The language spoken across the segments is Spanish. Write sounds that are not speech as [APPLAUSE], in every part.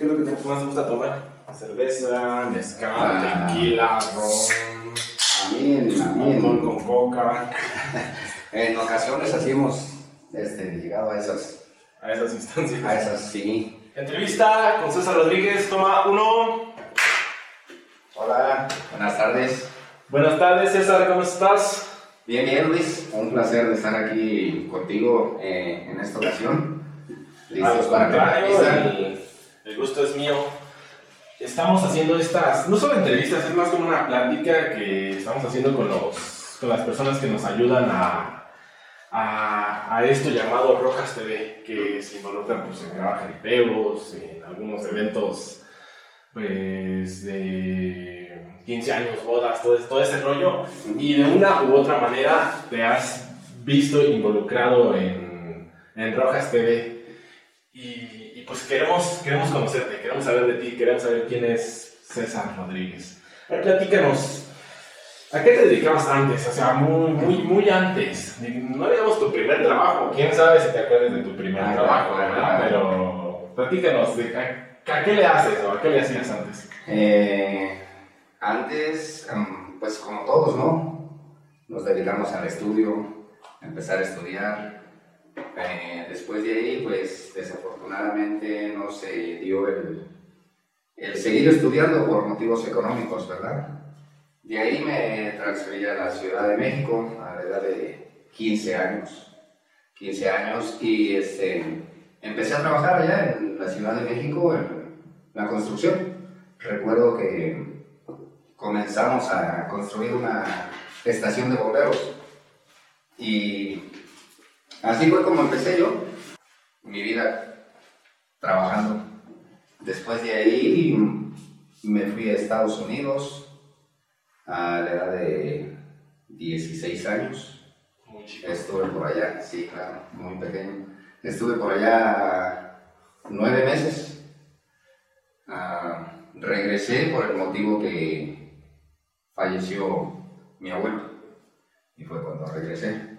¿Qué es lo que más te gusta tomar? Cerveza, mezcal, Ah. tequila, ron, Amén, amén. alcohol con coca, [LAUGHS] En ocasiones así hemos este, llegado a esas, a esas instancias. a esas, sí. Entrevista con César Rodríguez, toma uno. Hola, buenas tardes. Buenas tardes, César, ¿cómo estás? Bien, bien, Luis. Un placer de estar aquí contigo eh, en esta ocasión. Listos para la. El, gusto es mío. Estamos haciendo estas, no solo entrevistas, es más como una plática que estamos haciendo con, los, con las personas que nos ayudan a, a, a esto llamado Rojas TV, que se involucran pues, en grabar jaripeos, en algunos eventos pues, de 15 años, bodas, todo, todo ese rollo. Y de una u otra manera te has visto involucrado en, en Rojas TV. Y, pues queremos, queremos conocerte, queremos saber de ti, queremos saber quién es César Rodríguez. A ver, platícanos, ¿a qué te dedicabas antes? O sea, muy, muy, muy antes. No digamos tu primer trabajo, quién sabe si te acuerdas de tu primer Ah, trabajo, claro, ¿verdad? Pero platícanos, de, a, a qué le haces o a qué le hacías antes? Eh, antes, em, pues como todos, ¿no? Nos dedicamos al estudio, a empezar a estudiar. Eh, después de ahí, pues desafortunadamente no se dio el, el seguir estudiando por motivos económicos, ¿verdad? De ahí me transferí a la Ciudad de México a la edad de 15 años. 15 años y este, empecé a trabajar allá en la Ciudad de México en la construcción. Recuerdo que comenzamos a construir una estación de bomberos y así fue como empecé yo mi vida trabajando. Después de ahí me fui a Estados Unidos a la edad de 16 años. Muy chico. Estuve por allá, sí, claro, muy pequeño. Estuve por allá nueve meses. Ah, regresé por el motivo que falleció mi abuelo. Y fue cuando regresé.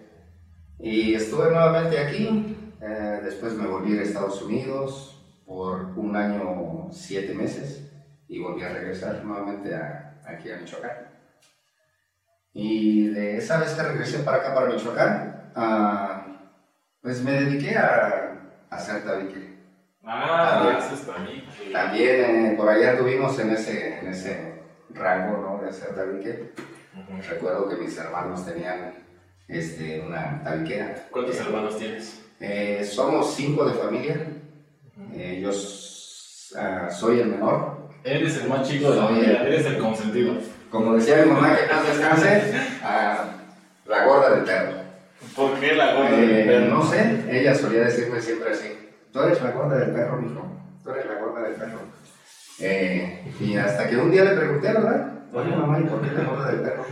Y estuve nuevamente aquí. eh, después me volví a Estados Unidos por un año, siete meses. Y volví a regresar nuevamente a- aquí a Michoacán. Y de esa vez que regresé para acá, para Michoacán, ah, pues me dediqué a, a hacer tabique. Ah, También. haces también. También eh, por allá tuvimos en ese, en ese rango ¿no? de hacer tabique. Ujú. Recuerdo que mis hermanos tenían este, una tabiquera. ¿Cuántos Eh, hermanos tienes? eh, somos cinco de familia. Eh, yo ah, soy el menor. Eres el más chico de la familia, el- eres el consentido. Como decía mi mamá, que no descanse, ah, la gorda del perro. ¿Por qué la gorda Eh, del perro? no sé, ella solía decirme siempre así, tú eres la gorda del perro, mijo, tú eres la gorda del perro. Eh, y hasta que un día le pregunté, ¿verdad? Oye, mamá, ¿y por qué la gorda del perro?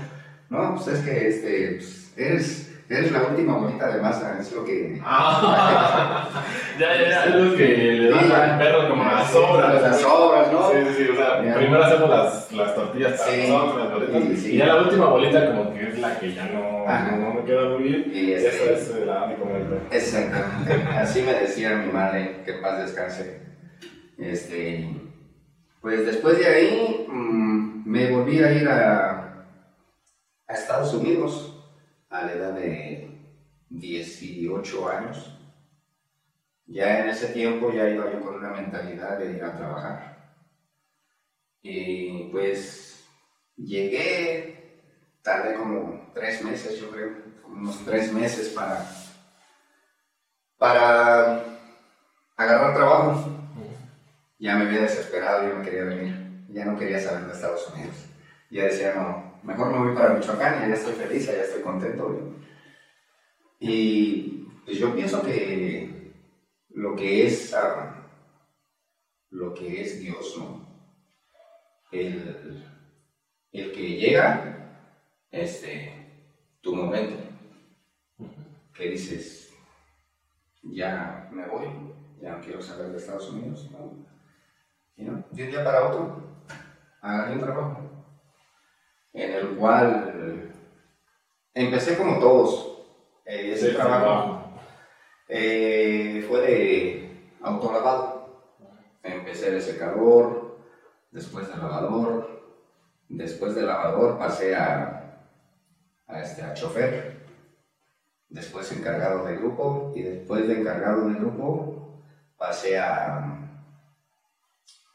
No, pues es que este, pues, eres, eres la última bolita de masa, es lo que... Ah, [LAUGHS] ya, ya, ya, es lo que le dan Sí, al perro como las Sí, sobras. Las sobras, ¿no? Sí, sí, sí, o sea, Ya. primero hacemos las, las tortillas para Sí. nosotros, las bolitas, Sí, sí. y ya la última bolita como que es la que ya no, Ajá. no me queda muy bien, Y esa este- es eh, la de comer. Exactamente, así me decía mi madre, que paz descanse. Este, pues después de ahí mm, me volví a ir a, a Estados Unidos a la edad de 18 años. Ya en ese tiempo ya iba yo con una mentalidad de ir a trabajar. Y pues llegué, tardé como tres meses, yo creo, unos tres meses para para agarrar trabajo. Ya me había desesperado, yo me quería venir. Ya no quería saber de Estados Unidos. Ya decía, no, mejor me voy para Michoacán, ya estoy feliz, ya estoy contento. güey. Y pues yo pienso que lo que es, ah, lo que es Dios, ¿no? El, el que llega, este, tu momento, que dices, ya me voy, ya no quiero saber de Estados Unidos. ¿no? Y no, de un día para otro, agarré un trabajo en el cual empecé como todos. Eh, ese Sí, trabajo eh, fue de autolavado. empecé de secador, después de lavador, después de lavador pasé a, a, este, a chofer, después encargado de grupo y después de encargado de grupo pasé a,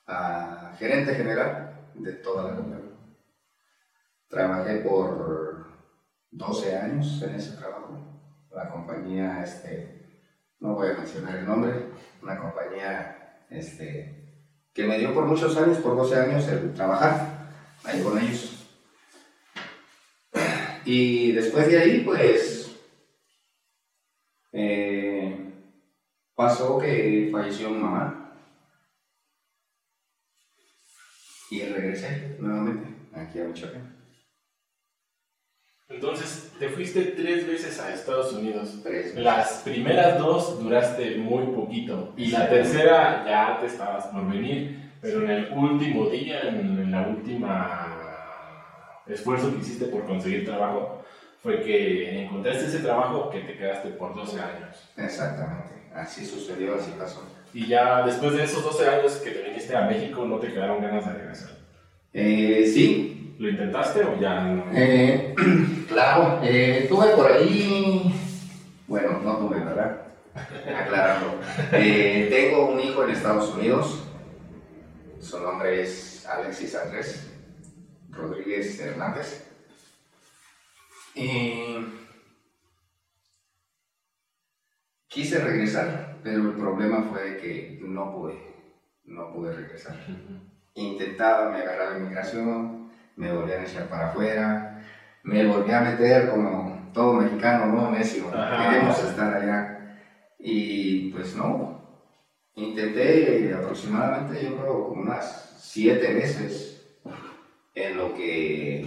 a gerente general de toda la compañía. Trabajé por 12 años en ese trabajo. La compañía, este, no voy a mencionar el nombre, una compañía este, que me dio por muchos años, por 12 años, el trabajar ahí con ellos. Y después de ahí, pues, eh, pasó que falleció mi mamá. Y regresé nuevamente aquí a Michoacán. Entonces, te fuiste tres veces a Estados Unidos. Tres. Las primeras dos duraste muy poquito. Y la tercera ya te estabas por venir. Pero en el último día, en, en la última esfuerzo que hiciste por conseguir trabajo, fue que encontraste ese trabajo que te quedaste por 12 años. Exactamente, así sucedió, así pasó. Y ya después de esos 12 años que te viniste a México, ¿no te quedaron ganas de regresar? Eh, sí, ¿Lo intentaste o ya no? eh, [CLEARS THROAT] claro, eh, tuve por ahí, bueno, no tuve, ¿verdad? [LAUGHS] Aclarando. Eh, tengo un hijo en Estados Unidos, su nombre es Alexis Andrés Rodríguez Hernández. Quise regresar, pero el problema fue que no pude, no pude regresar. Intentaba, me agarraba inmigración, me volvían a echar para afuera, me volví a meter como todo mexicano, ¿no? Necio, queremos estar allá. Y pues no, intenté aproximadamente, yo creo, como unas siete veces en lo que,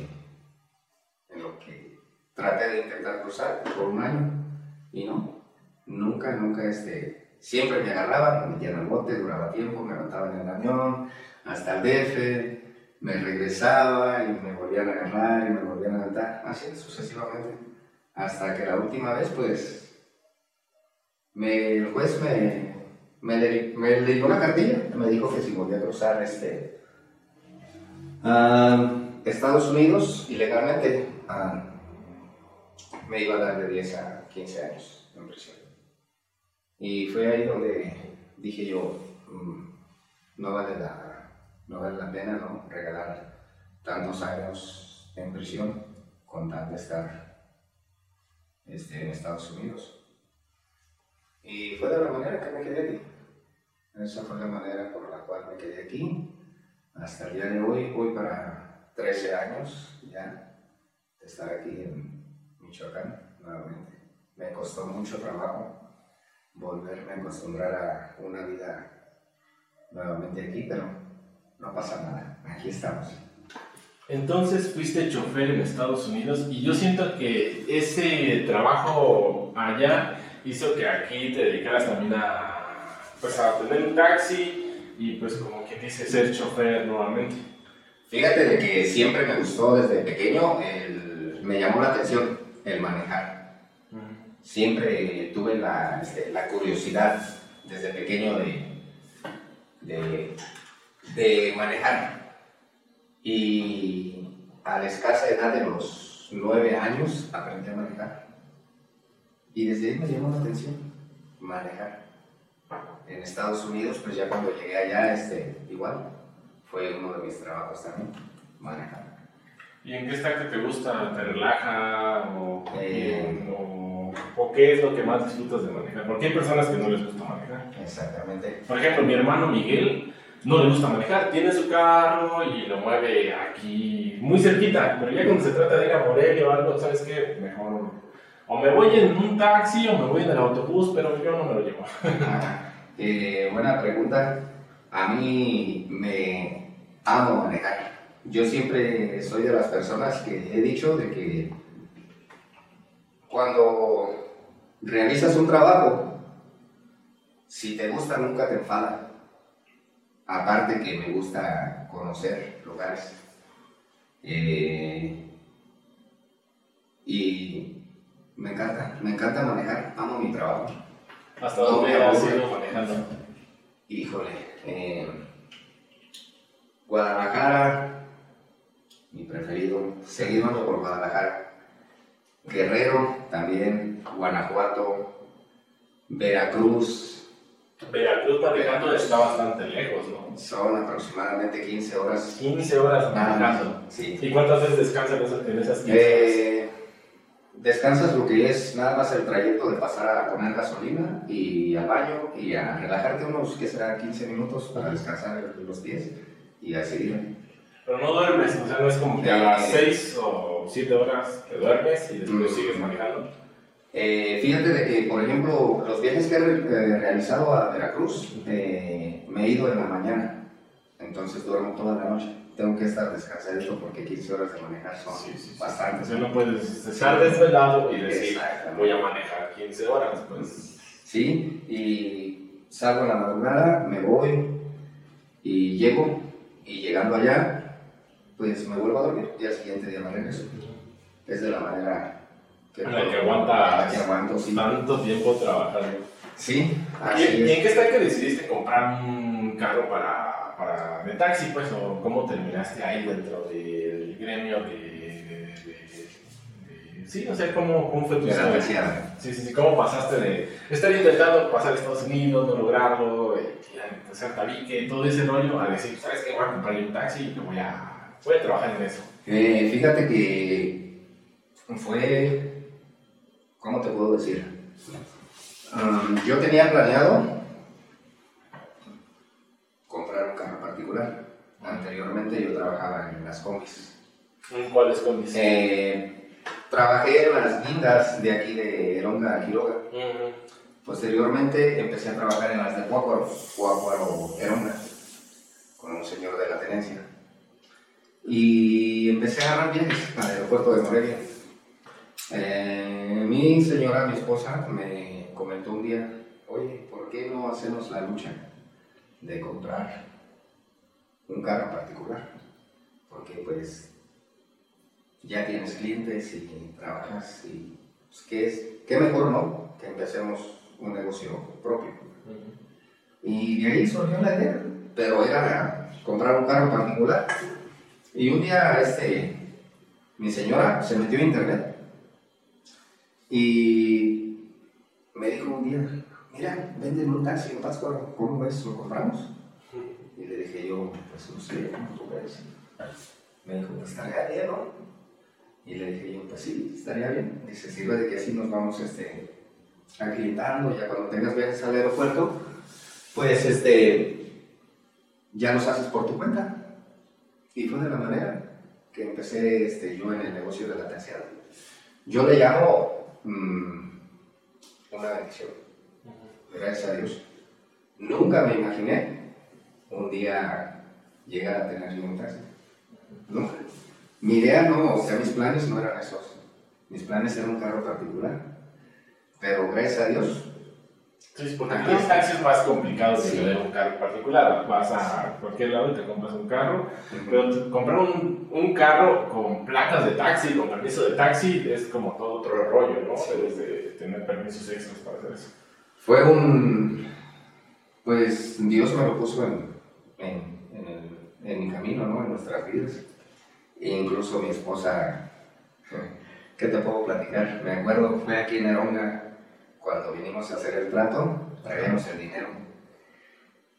en lo que traté de intentar cruzar por un año y no, nunca, nunca, este, siempre me agarraban, me metían al bote, duraba tiempo, me levantaban en el avión, hasta el DF, me regresaba y me volvían a agarrar y me volvían a levantar, así sucesivamente, hasta que la última vez, pues, el juez me, le- me le dio una cartilla, me dijo que si volvía a cruzar, este, Estados Unidos ilegalmente, ah, me iba a dar de 10 a 15 años en prisión. Y fue ahí donde dije yo, mm, no vale la, no vale la pena ¿no? regalar tantos años en prisión con tal de estar este, en Estados Unidos. Y fue de la manera que me quedé aquí. Esa fue la manera por la cual me quedé aquí. Hasta el día de hoy, voy para 13 años ya de estar aquí en Michoacán nuevamente. Me costó mucho trabajo volverme a acostumbrar a una vida nuevamente aquí, pero no pasa nada, aquí estamos. Entonces fuiste chofer en Estados Unidos y yo siento que ese trabajo allá hizo que aquí te dedicaras también a, pues, a tener un taxi y pues como quien dice ser chofer nuevamente. Fíjate de que siempre me gustó desde pequeño, el- me llamó la atención el manejar. Siempre tuve la, este, la curiosidad desde pequeño de, de, de manejar. Y a la escasa edad de los nueve años aprendí a manejar. Y desde ahí me llamó la atención manejar. En Estados Unidos, pues ya cuando llegué allá, este, igual, fue uno de mis trabajos también, manejar. ¿Y en qué está que te gusta? ¿Te relaja? ¿O, Eh. o, o qué es lo que más disfrutas de manejar? Porque hay personas que no les gusta manejar. Exactamente. Por ejemplo, mi hermano Miguel no le gusta manejar, tiene su carro y lo mueve aquí muy cerquita, pero ya cuando se trata de ir a Morelia o algo, ¿sabes qué? Mejor o me voy en un taxi o me voy en el autobús, pero yo no me lo llevo. [LAUGHS] Eh, buena pregunta. A mí me amo manejar. Yo siempre soy de las personas que he dicho de que cuando realizas un trabajo, si te gusta nunca te enfada. Aparte que me gusta conocer lugares. Eh, y me encanta, me encanta manejar, amo mi trabajo. Hasta dónde has ido manejando. Híjole, eh, Guadalajara, mi preferido, seguido por Guadalajara. Guerrero también, Guanajuato, Veracruz. Veracruz manejando está bastante lejos, ¿no? Son aproximadamente 15 horas. 15 horas manejando. Sí. ¿Y cuántas veces descansas en esas 15 horas? Eh, descansas lo que es nada más el trayecto de pasar a poner gasolina y al baño y a relajarte unos, que será 15 minutos para descansar los pies y a seguir. Pero no duermes, o sea, no es como que a las 6 o 7 horas te duermes y después Mm. sigues manejando. Eh, fíjate de que, por ejemplo, los viajes que he re- realizado a Veracruz, eh, me he ido en la mañana, entonces duermo toda la noche. Tengo que estar descansadito porque 15 horas de manejar son Sí, sí, sí. bastantes. No puedes estar desvelado y decir, voy a manejar 15 horas, pues. Sí, y salgo en la madrugada, me voy y llego, y llegando allá, pues me vuelvo a dormir y al siguiente día me regreso. Es de la manera que, la que aguanta que aguanto, sí. tanto tiempo trabajando. Sí, ¿Y, en qué está que decidiste comprar un carro para, para de taxi, pues? ¿O cómo terminaste ahí dentro del gremio de... de- de- de- sí, o sea, ¿cómo, cómo fue tu historia? Sí, sí, sí, ¿cómo pasaste de estar intentando pasar a Estados Unidos, no lograrlo, eh, hacer tabique, todo ese rollo, a decir, ¿sabes qué? Voy a comprar un taxi y voy a, voy a trabajar en eso. Eh, fíjate que fue, ¿cómo te puedo decir? Um, yo tenía planeado comprar un carro particular. Anteriormente yo trabajaba en las combis. ¿En ¿Cuáles condiciones? Eh, trabajé en las guindas de aquí de Eronga a Quiroga. Posteriormente empecé a trabajar en las de Cuácuaro, Cuácuaro Eronga, con un señor de la tenencia. Y empecé a agarrar viajes al aeropuerto de Morelia. Eh, mi señora, mi esposa, me comentó un día, oye, ¿por qué no hacemos la lucha de comprar un carro particular? Porque pues ya tienes clientes y trabajas y pues, ¿qué es? ¿Qué mejor no? Que empecemos un negocio propio. Y de ahí surgió la idea, pero era comprar un carro particular. Y un día este, mi señora se metió a internet y me dijo un día, mira, venden un taxi en Pátzcuaro, ¿cómo ves? ¿Lo compramos? Y le dije yo, pues no sé, ¿cómo tú ves? Me dijo, pues estaría bien, ¿no? Y le dije yo, pues sí, estaría bien. Dice, sirve de que así nos vamos este, acreditando, ya cuando tengas viajes al aeropuerto, pues este, ya los haces por tu cuenta. Y fue de la manera que empecé este, yo en el negocio de la taxiada. Yo le llamo mm, una bendición, gracias a Dios. Nunca me imaginé un día llegar a tener yo un taxi. Nunca. Mi idea no, o sea, mis planes no eran esos. Mis planes eran un carro particular. Pero gracias a Dios, Sí, porque aquí el taxi es más complicado que Sí. tener un carro particular. Vas a cualquier lado y te compras un carro. Pero t- comprar un, un carro con placas de taxi, con permiso de taxi, es como todo otro rollo, ¿no? Sí. Debes de tener permisos extras para hacer eso. fue un. Pues Dios me lo puso en, en, en, el- en mi camino, ¿no? En nuestras vidas. E incluso mi esposa, ¿qué te puedo platicar? Me acuerdo, fue aquí en Eronga cuando vinimos a hacer el trato, traíamos el dinero.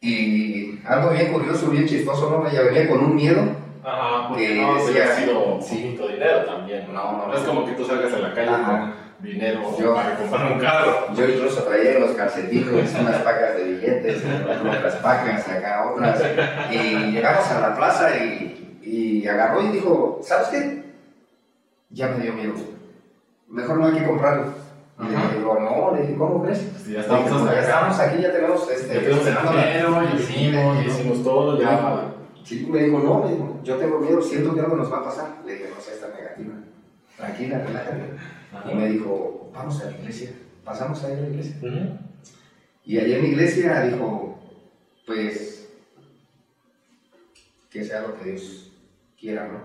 Y algo bien curioso, bien chistoso, ¿no? Ella venía con un miedo. Ajá, porque Que no decía- hubiera sido sí. dinero también. No, no, No es como que tú salgas a la calle Ajá. con dinero Yo- para comprar un carro. Yo incluso traía los calcetines unas pacas de billetes, otras pacas, acá otras. Y llegamos a la plaza y, y agarró y dijo, ¿sabes qué? Ya me dio miedo. Mejor no hay que comprarlo. Y le digo, no, le dije, ¿cómo crees? Pues ya Le estamos dije, hasta "Pues estamos aquí, ya tenemos este. Ya tenemos el dinero, ya hicimos, ya hicimos todo, ya. Sí, me dijo, no, me dijo, yo tengo miedo, siento que algo nos va a pasar. Le dije, no seas tan negativa. Tranquila, relájate. Y me dijo, vamos a la iglesia. Pasamos a ir a la iglesia. Y allá en la iglesia dijo, pues, que sea lo que Dios quiera, ¿no?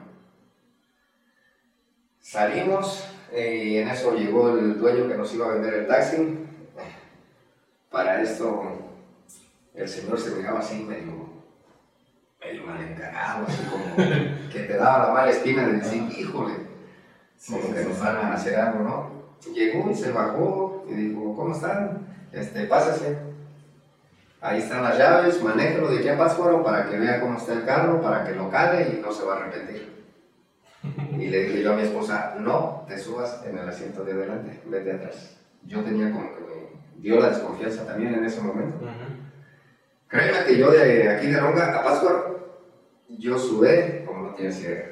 Salimos, y en eso llegó el dueño que nos iba a vender el taxi. Para esto, el señor se miraba así medio, medio mal encarado, así como que te daba la mala espina de decir, híjole, como que nos van a hacer algo, ¿no? Llegó y se bajó y dijo, ¿cómo están? Este, pásase. Ahí están las llaves, manéjalo de aquí a Pátzcuaro para que vea cómo está el carro, para que lo cale y no se va a arrepentir. Y le dije yo a mi esposa, no te subas en el asiento de adelante, vete atrás. Yo tenía como que me dio la desconfianza también en ese momento. Créeme que yo de aquí de Ronga a Pátzcuaro, yo sudé como no tienes idea.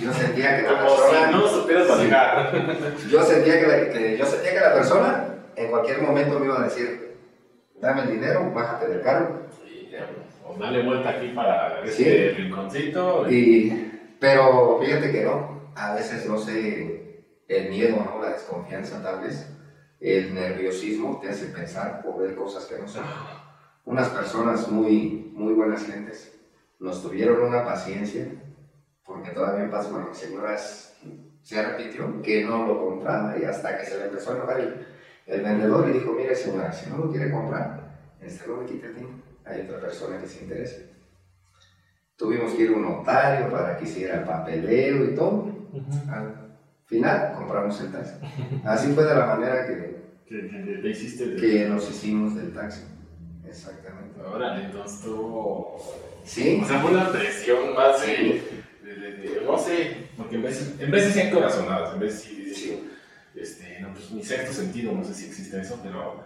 Yo sentía que la persona... si no supieras manejar. Yo sentía que, la, que- yo sentía que la persona en cualquier momento me iba a decir, dame el dinero, bájate del carro. Y ya, O dale vuelta aquí para Sí. este rinconcito. Y, pero fíjate que no, a veces no sé, el miedo, ¿no? la desconfianza tal vez, el nerviosismo te hace pensar o ver cosas que no son. Unas personas muy, muy buenas gentes nos tuvieron una paciencia, porque todavía en paz, bueno, señoras se repitió que no lo compraba y hasta que se le empezó a enojar el, vendedor y dijo, mire señora, si no lo quiere comprar, este no me quite el tiempo, hay otra persona que se interesa. Tuvimos que ir a un notario para que hiciera el papeleo y todo. Al final compramos el taxi. Así fue de la manera que, Que, que hiciste de... que nos hicimos del taxi. Exactamente. Órale, entonces tuvo... Sí, O sea, fue una presión más de, de- de- de- no sé, porque en veces, en veces sí hay corazonadas, en veces sí, sí, este, no, pues mi sexto sentido, no sé si existe eso, pero,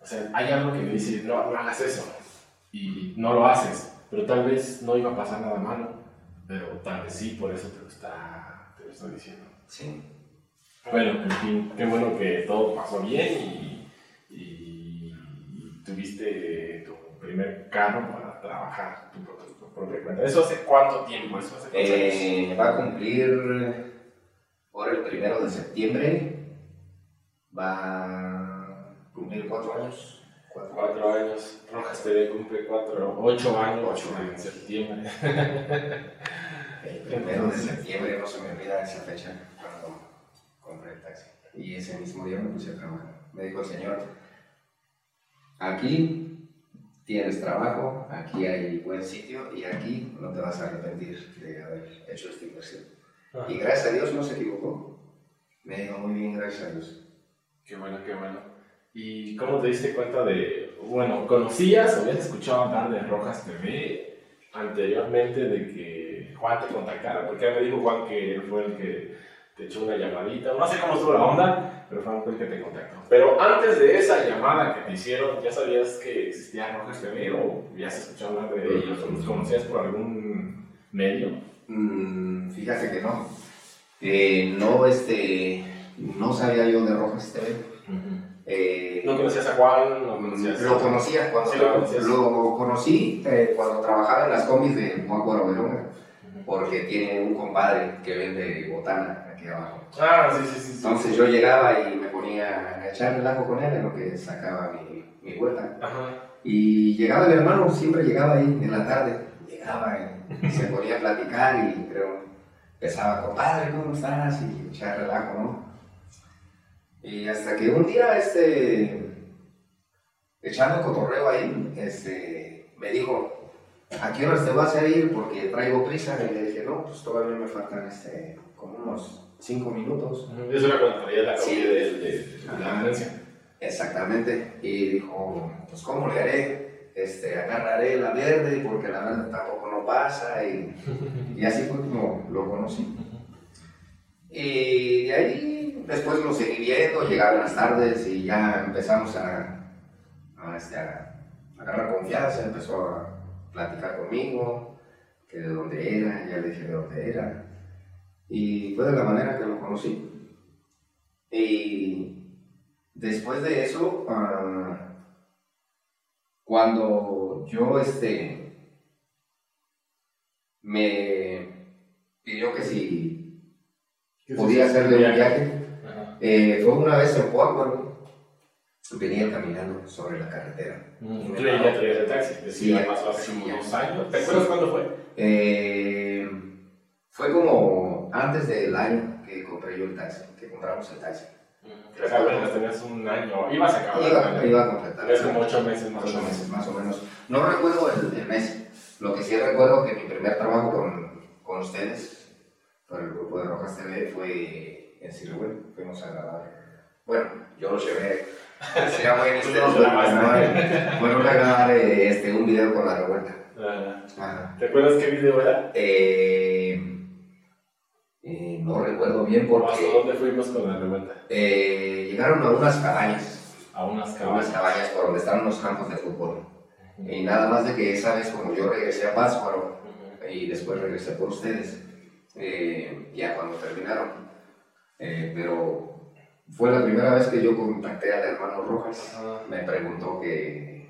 o sea, hay algo que me dice, no, no hagas eso, y no lo haces, pero tal vez no iba a pasar nada malo, pero tal vez sí, por eso te lo, está, te lo estoy diciendo. sí. Bueno, en fin, qué bueno que todo pasó bien y, tuviste tu primer carro para trabajar tu, pro- tu propia cuenta. ¿Eso hace cuánto tiempo? ¿Eso hace? Eh, va a cumplir por el primero de septiembre. Va a cumplir cuatro años. Cuatro. Cuatro años. Rojas TV cumple cuatro, ocho años Ocho en años. septiembre. [LAUGHS] El primero de septiembre, no se me olvida esa fecha cuando compré el taxi. Y ese mismo día me puse a trabajar. Me dijo el señor, aquí tienes trabajo, aquí hay buen sitio y aquí no te vas a arrepentir de haber hecho esta inversión. Y gracias a Dios no se equivocó. Me dijo muy bien, gracias a Dios. Qué bueno, qué bueno. ¿Y cómo te diste cuenta de, bueno, conocías o habías escuchado hablar de Rojas TV anteriormente de que Juan te contactara? Porque me dijo Juan que él fue el que te echó una llamadita, no sé cómo estuvo la onda, pero Juan fue el que te contactó. Pero antes de esa llamada que te hicieron, ¿ya sabías que existía Rojas TV o ya has escuchado hablar de ellos o los conocías por algún medio? Mm, fíjate que no. Eh, no, este, no sabía yo de Rojas TV. Eh, ¿No conocías a Juan? ¿No conocías Lo conocía cuando Sí, lo conocí eh, cuando trabajaba en las combis de Mócuaro Verona, porque tiene un compadre que vende botana aquí abajo. Ah, sí, sí, sí. sí. Entonces yo llegaba y me ponía a echar relajo con él en lo que sacaba mi, mi vuelta. Ajá. Y llegaba mi hermano, siempre llegaba ahí en la tarde, llegaba y se ponía a platicar y creo, empezaba, compadre, ¿cómo estás? Y echar relajo, ¿no? Y hasta que un día, este, echando cotorreo ahí, este, me dijo, ¿a qué horas te vas a ir? Porque traigo prisa. Y le dije, no, pues todavía me faltan, este, como unos cinco minutos. Eso era cuando traía la Sí. comida de, de, de la ambulancia. Exactamente. Y dijo, pues ¿cómo le haré? Este, agarraré la verde porque la verde tampoco no pasa. Y, y así fue como lo conocí. Y de ahí después lo seguí viendo, llegaban las tardes y ya empezamos a, a, este, a agarrar confianza, empezó a platicar conmigo, que de dónde era, ya le dije de dónde era. Y fue de la manera que lo conocí. Y después de eso, ah, cuando yo este, me pidió que si podía hacerle un viaje. Eh, fue una vez en Pueblo, venía caminando sobre la carretera. Tú ya traías el taxi. Sí, Sí, ya pasó hace sí, ya. dos años. ¿Te Sí. acuerdas cuándo fue? Eh, fue como antes del año que compré yo el taxi, que compramos el taxi. O sea, apenas tenías un año, ibas a acabar el Iba, año. iba a completar. Tenías como ocho meses más o Ocho menos. meses más o menos. No recuerdo el, el mes. Lo que sí recuerdo que mi primer trabajo con, con ustedes, por el grupo de Rojas TV, fue en Sirwell. Fuimos a grabar. Bueno, yo lo llevé. [LAUGHS] Muy Tú ustedes lo fueron a grabar, fueron a grabar este, un video con la revuelta. Ah. ¿Te acuerdas qué video era? Eh, eh, no recuerdo bien ¿Hasta porque dónde fuimos con la revuelta? eh, llegaron a unas cabañas. A unas a unas cabañas. cabañas por donde están los campos de fútbol. Y nada más de que esa vez como yo regresé a Pátzcuaro y después regresé por ustedes, eh, ya cuando terminaron. Eh, pero fue la primera vez que yo contacté al hermano Rojas. Ajá. Me preguntó que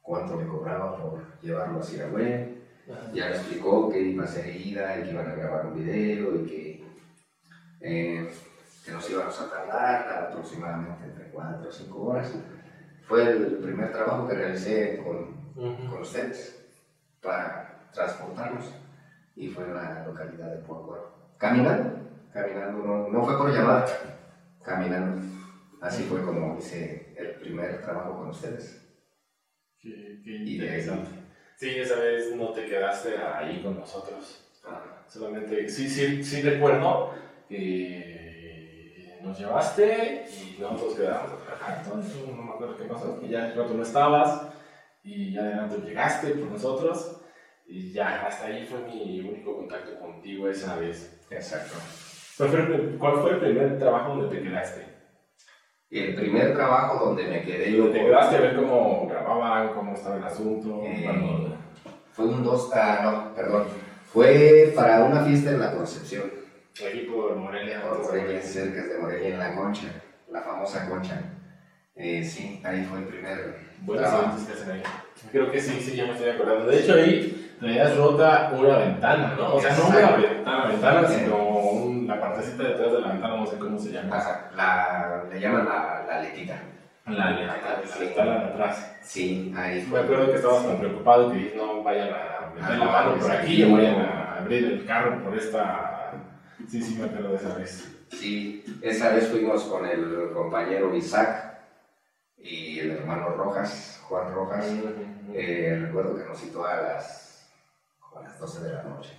cuánto me cobraba por llevarlo a Siragüe. Ya me explicó que iba a ser ida y que iban a grabar un video y que, eh, que nos íbamos a tardar aproximadamente entre 4 o 5 horas. Fue el primer trabajo que realicé con, Ujú. con ustedes para transportarnos y fue en la localidad de Pueblo. Caminando, caminando, no, no fue por llamada, caminando. Así fue como hice el primer trabajo con ustedes. Qué, qué interesante. Sí, esa vez no te quedaste ahí con nosotros. Solamente, sí, sí, sí recuerdo que nos llevaste y nosotros quedamos a trabajar. Entonces, no me acuerdo qué pasó, que ya rato no estabas y ya de rato llegaste por nosotros y ya hasta ahí fue mi único contacto contigo esa vez. Exacto. ¿Cuál fue el, primer trabajo donde te quedaste? El primer trabajo donde me quedé yo ¿Te quedaste a ver cómo grababan, cómo estaba el asunto? Eh, cuando- fue un dos, ah, no, perdón, fue para una fiesta en la Concepción, equipo de Morelia. por Morelia, cerca de Morelia, en la Concha, la famosa Concha. Eh, sí, ahí fue el primer Buenos trabajo. que hacen ahí. Creo que sí, sí, ya me estoy acordando. De hecho, ahí traías rota una ventana, ¿no? O sea, no una ventana, ventana, sino un- la partecita detrás de la ventana, no sé cómo se llama. Ajá, la, le llaman la, la letita. La aleta, la ventana de atrás. Sí, ahí Me acuerdo que estabas tan preocupado que no vayan a meter la mano por aquí o vayan a abrir el carro por esta. Sí, sí, me acuerdo de esa vez. Sí, esa vez fuimos con el compañero Isaac y el hermano Rojas, Juan Rojas. Eh, recuerdo que nos citó a las 12 de la noche.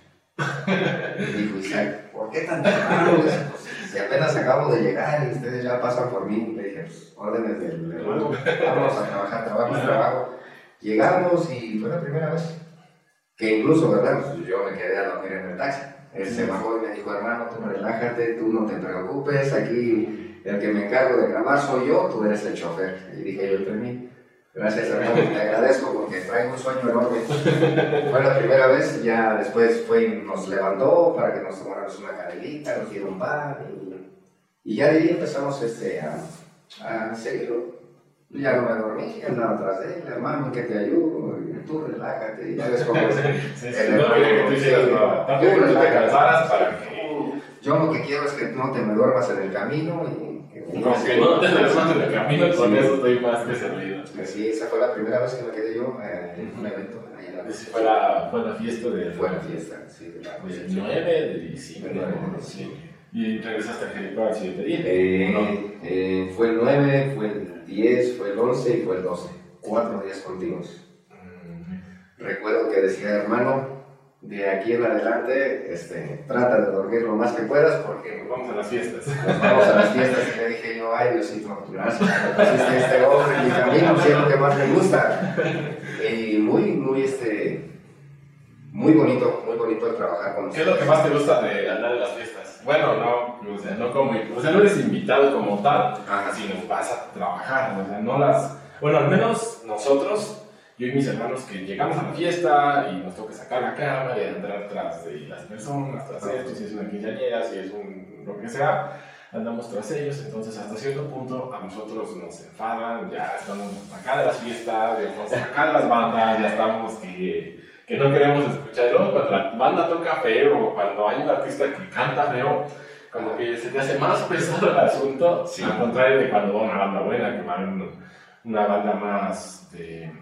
Y [LAUGHS] dijo Isaac, ¿por qué tan temprano? [LAUGHS] Pues, si apenas acabo de llegar y ustedes ya pasan por mí, le dije, pues, órdenes del hermano, vamos a trabajar, trabajo, trabajo. Llegamos y fue la primera vez que incluso, ¿verdad? Pues, yo me quedé a dormir en el taxi. Él se bajó y me dijo, hermano, tú relájate, tú no te preocupes, aquí el que me encargo de grabar soy yo, tú eres el chofer. Y dije yo, mí Gracias, hermano, te agradezco porque traigo un sueño enorme. Fue la primera vez, ya después fue y nos levantó para que nos tomáramos una canelita, nos dieron pan y, y ya de ahí empezamos este, a, a seguirlo. Ya no me dormí, andaba atrás de él, hermano, que te ayudo, y tú relájate, ya ves cómo es. [LAUGHS] Sí, no que tú hicieras nada. Tampoco que tú te cansaras para que. Yo lo que quiero es que no te me duermas en el camino y Con que no te duermas en el camino, con eso estoy más que servido. Sí, esa fue la primera vez que me quedé yo eh, en un evento. Ahí en la Esa fue la, fue la fiesta del Fue la fiesta, sí, de la del Concepción. 9 de diciembre. El 9 de ¿no? diciembre. Sí. Y regresaste a Jericó al siguiente día. Eh, ¿no? eh, fue el 9, fue el 10, fue el 11 y fue el 12. Cuatro días continuos. Mm, Recuerdo que decía, hermano, de aquí en adelante, este, trata de dormir lo más que puedas porque Nos vamos a las fiestas. [LAUGHS] nos vamos a las fiestas y le dije yo, ay Diosito, gracias, pusiste este hombre en mi camino, si es lo que más me gusta. Y muy, muy, este, muy bonito, muy bonito el trabajar con ¿Qué es lo que más te gusta de andar en las fiestas? Bueno, no, o sea, no como, o sea, no eres invitado como tal, Ajá. sino vas a trabajar, o sea, no las, bueno, al menos nosotros, yo y mis hermanos que llegamos a la fiesta y nos toca sacar la cámara y andar tras de las personas, tras esto, si es una quinceañera, si es un, lo que sea, andamos tras ellos, entonces hasta cierto punto a nosotros nos enfadan, ya estamos acá de las fiestas, ya estamos acá de las bandas, ya estamos que, que no queremos escuchar, luego cuando la banda toca feo o cuando hay un artista que canta feo, como que se te hace más pesado el asunto, Sí. al contrario de cuando va una banda buena, que va un- una banda más de,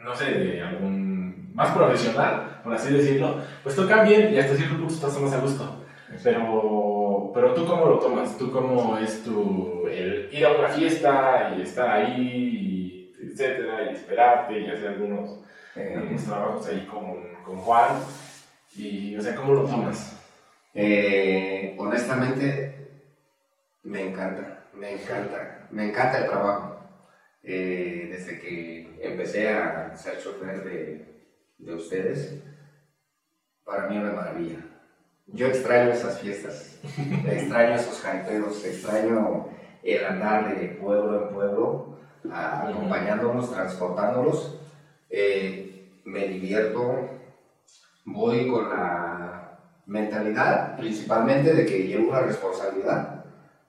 no sé, de algún, más profesional, por así decirlo, pues tocan bien y hasta cierto punto estás más a gusto. Pero pero, tú cómo lo tomas, tú cómo es tu, el ir a una fiesta y estar ahí, y etcétera, y esperarte y hacer algunos, Eh, algunos trabajos ahí con, con Juan, y, o sea, ¿cómo lo tomas? Eh, honestamente, me encanta, me encanta, me encanta el trabajo. Eh, desde que empecé a ser chofer de, de ustedes, para mí es una maravilla. Yo extraño esas fiestas, [LAUGHS] extraño esos jaripeos, extraño el andar de pueblo en pueblo, a- acompañándonos, transportándolos. Eh, me divierto, voy con la mentalidad principalmente de que llevo una responsabilidad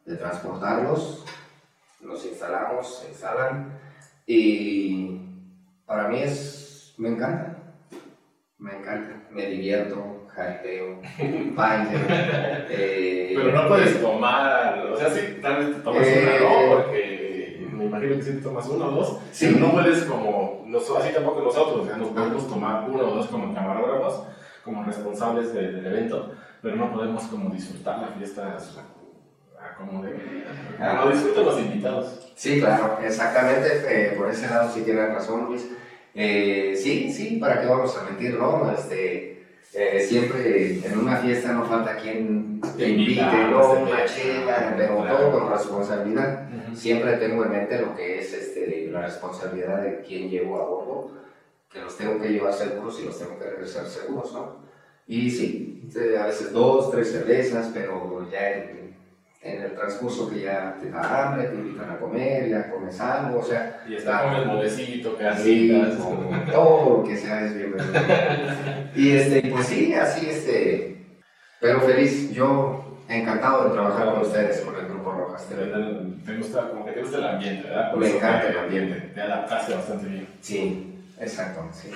de transportarlos, nos instalamos, se instalan y para mí es, me encanta, me encanta, me divierto, jaripeo, [LAUGHS] baile. eh, Pero no puedes tomar, o sea, sí, tal vez te tomas Eh, una, ¿no? Porque me imagino que sí te tomas uno o dos, Sí. no puedes como, así tampoco nosotros, o sea, nos podemos tomar uno o dos como camarógrafos, como responsables de- del evento, pero no podemos como disfrutar la fiesta a como de... Ah. Lo disfrutan los invitados. Sí, claro, exactamente, eh, por ese lado sí tienes razón, Luis. Eh, sí, sí, ¿para qué vamos a mentir, no? Este, eh, siempre en una fiesta no falta quien te invite, ¿no? Una chela, pero todo con responsabilidad. Siempre tengo en mente lo que es este, la responsabilidad de quién llevo a bordo, que los tengo que llevar seguros y los tengo que regresar seguros, ¿no? Y sí, a veces dos, tres cervezas, pero ya en, en el transcurso que ya te da hambre, te invitan a comer, ya comes algo, o sea, Y está con el molecito, con todo lo que sea es bienvenido. [LAUGHS] y este, pues sí, así este, pero feliz, yo encantado de trabajar con ustedes, con el Grupo Rojas. Te, te gusta, como que te gusta el ambiente, ¿verdad? Por Me encanta el ambiente. Te adaptaste bastante bien. Sí, exacto, sí.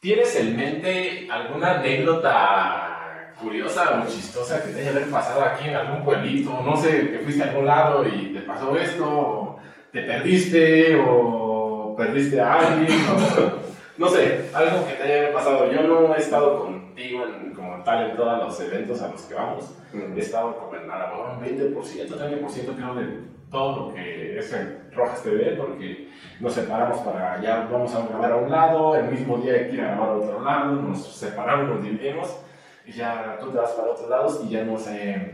¿Tienes en mente alguna anécdota curiosa o chistosa que te haya pasado aquí en algún pueblito? No sé, que fuiste a algún lado y te pasó esto, o te perdiste, o perdiste a alguien, o- [LAUGHS] no sé, algo que te haya pasado. Yo no he estado contigo en- como tal en todos los eventos a los que vamos. He estado como en a lo mejor un 20%, 30% creo de todo lo que es en Rojas TV, porque nos separamos para allá, vamos a grabar a un lado, el mismo día hay que ir a grabar a otro lado, nos separamos, nos dividimos, ya tú te vas para otros lados y ya no sé,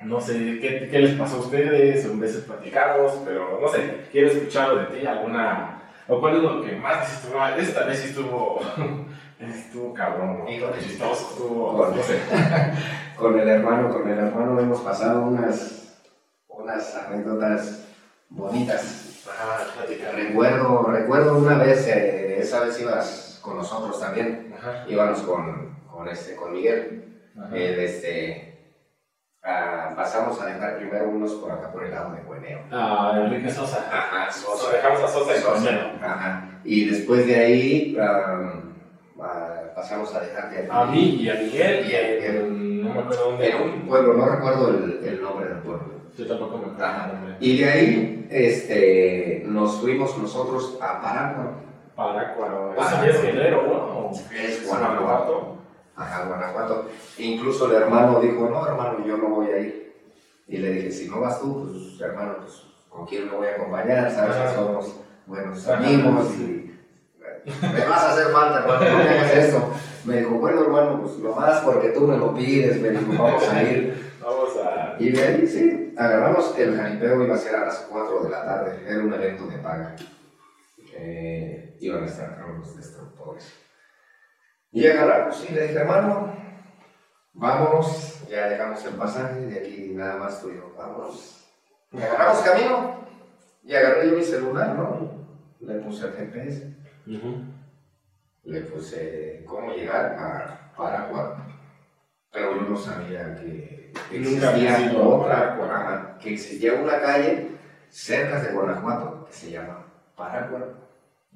no sé qué, qué les pasó a ustedes, o veces platicamos, pero no sé, quiero escucharlo de ti, alguna, o cuál es lo que más tú, "Ah, esta vez sí estuvo, [LAUGHS] estuvo cabrón, ¿no? Chistoso, estuvo, Bueno. no sé. [LAUGHS] Con el hermano, con el hermano hemos pasado unas, unas anécdotas bonitas. Ah. Recuerdo, recuerdo una vez, eh, esa vez ibas con nosotros también, Ajá, íbamos con, con, este, con Miguel. El, este, pasamos a dejar primero unos por acá por el lado de Bueneo. Ah, Enrique Sosa. Ajá, Sosa, dejamos a Sosa y Sosa. Coñero. Ajá. Y después de ahí ah, ah, pasamos a dejarte A mí y a Miguel Y a y no me acuerdo dónde. en un pueblo, no recuerdo el, el nombre del pueblo. Yo tampoco me acuerdo. Ajá. el. Y de ahí este, nos fuimos nosotros a Parácuaro, Parácuaro. Eso ya es Guerrero, ¿no? Es Guanajuato. A Guanajuato. Incluso el hermano dijo, no hermano, yo no voy a ir. Y le dije, si no vas tú, pues hermano, pues con quién me voy a acompañar, sabes que somos buenos amigos y me vas a hacer falta, hermano, no me hagas esto. Me dijo, bueno hermano, pues lo más porque tú me lo pides, me dijo, vamos a ir. [LAUGHS] Vamos a. Y de ahí sí, agarramos el jaripeo, iba a ser a las 4 de la tarde, era un evento de paga. Eh, iban a estar los destructores. Y agarramos y le dije, hermano, vámonos, ya dejamos el pasaje, de aquí nada más tú y yo, vámonos. Y agarramos camino, y agarré yo mi celular, ¿no? Le puse el GPS, le puse cómo llegar a Paraguay. Pero yo no sabía que existía otra, que existía una calle cerca de Guanajuato que se llama Paraguay.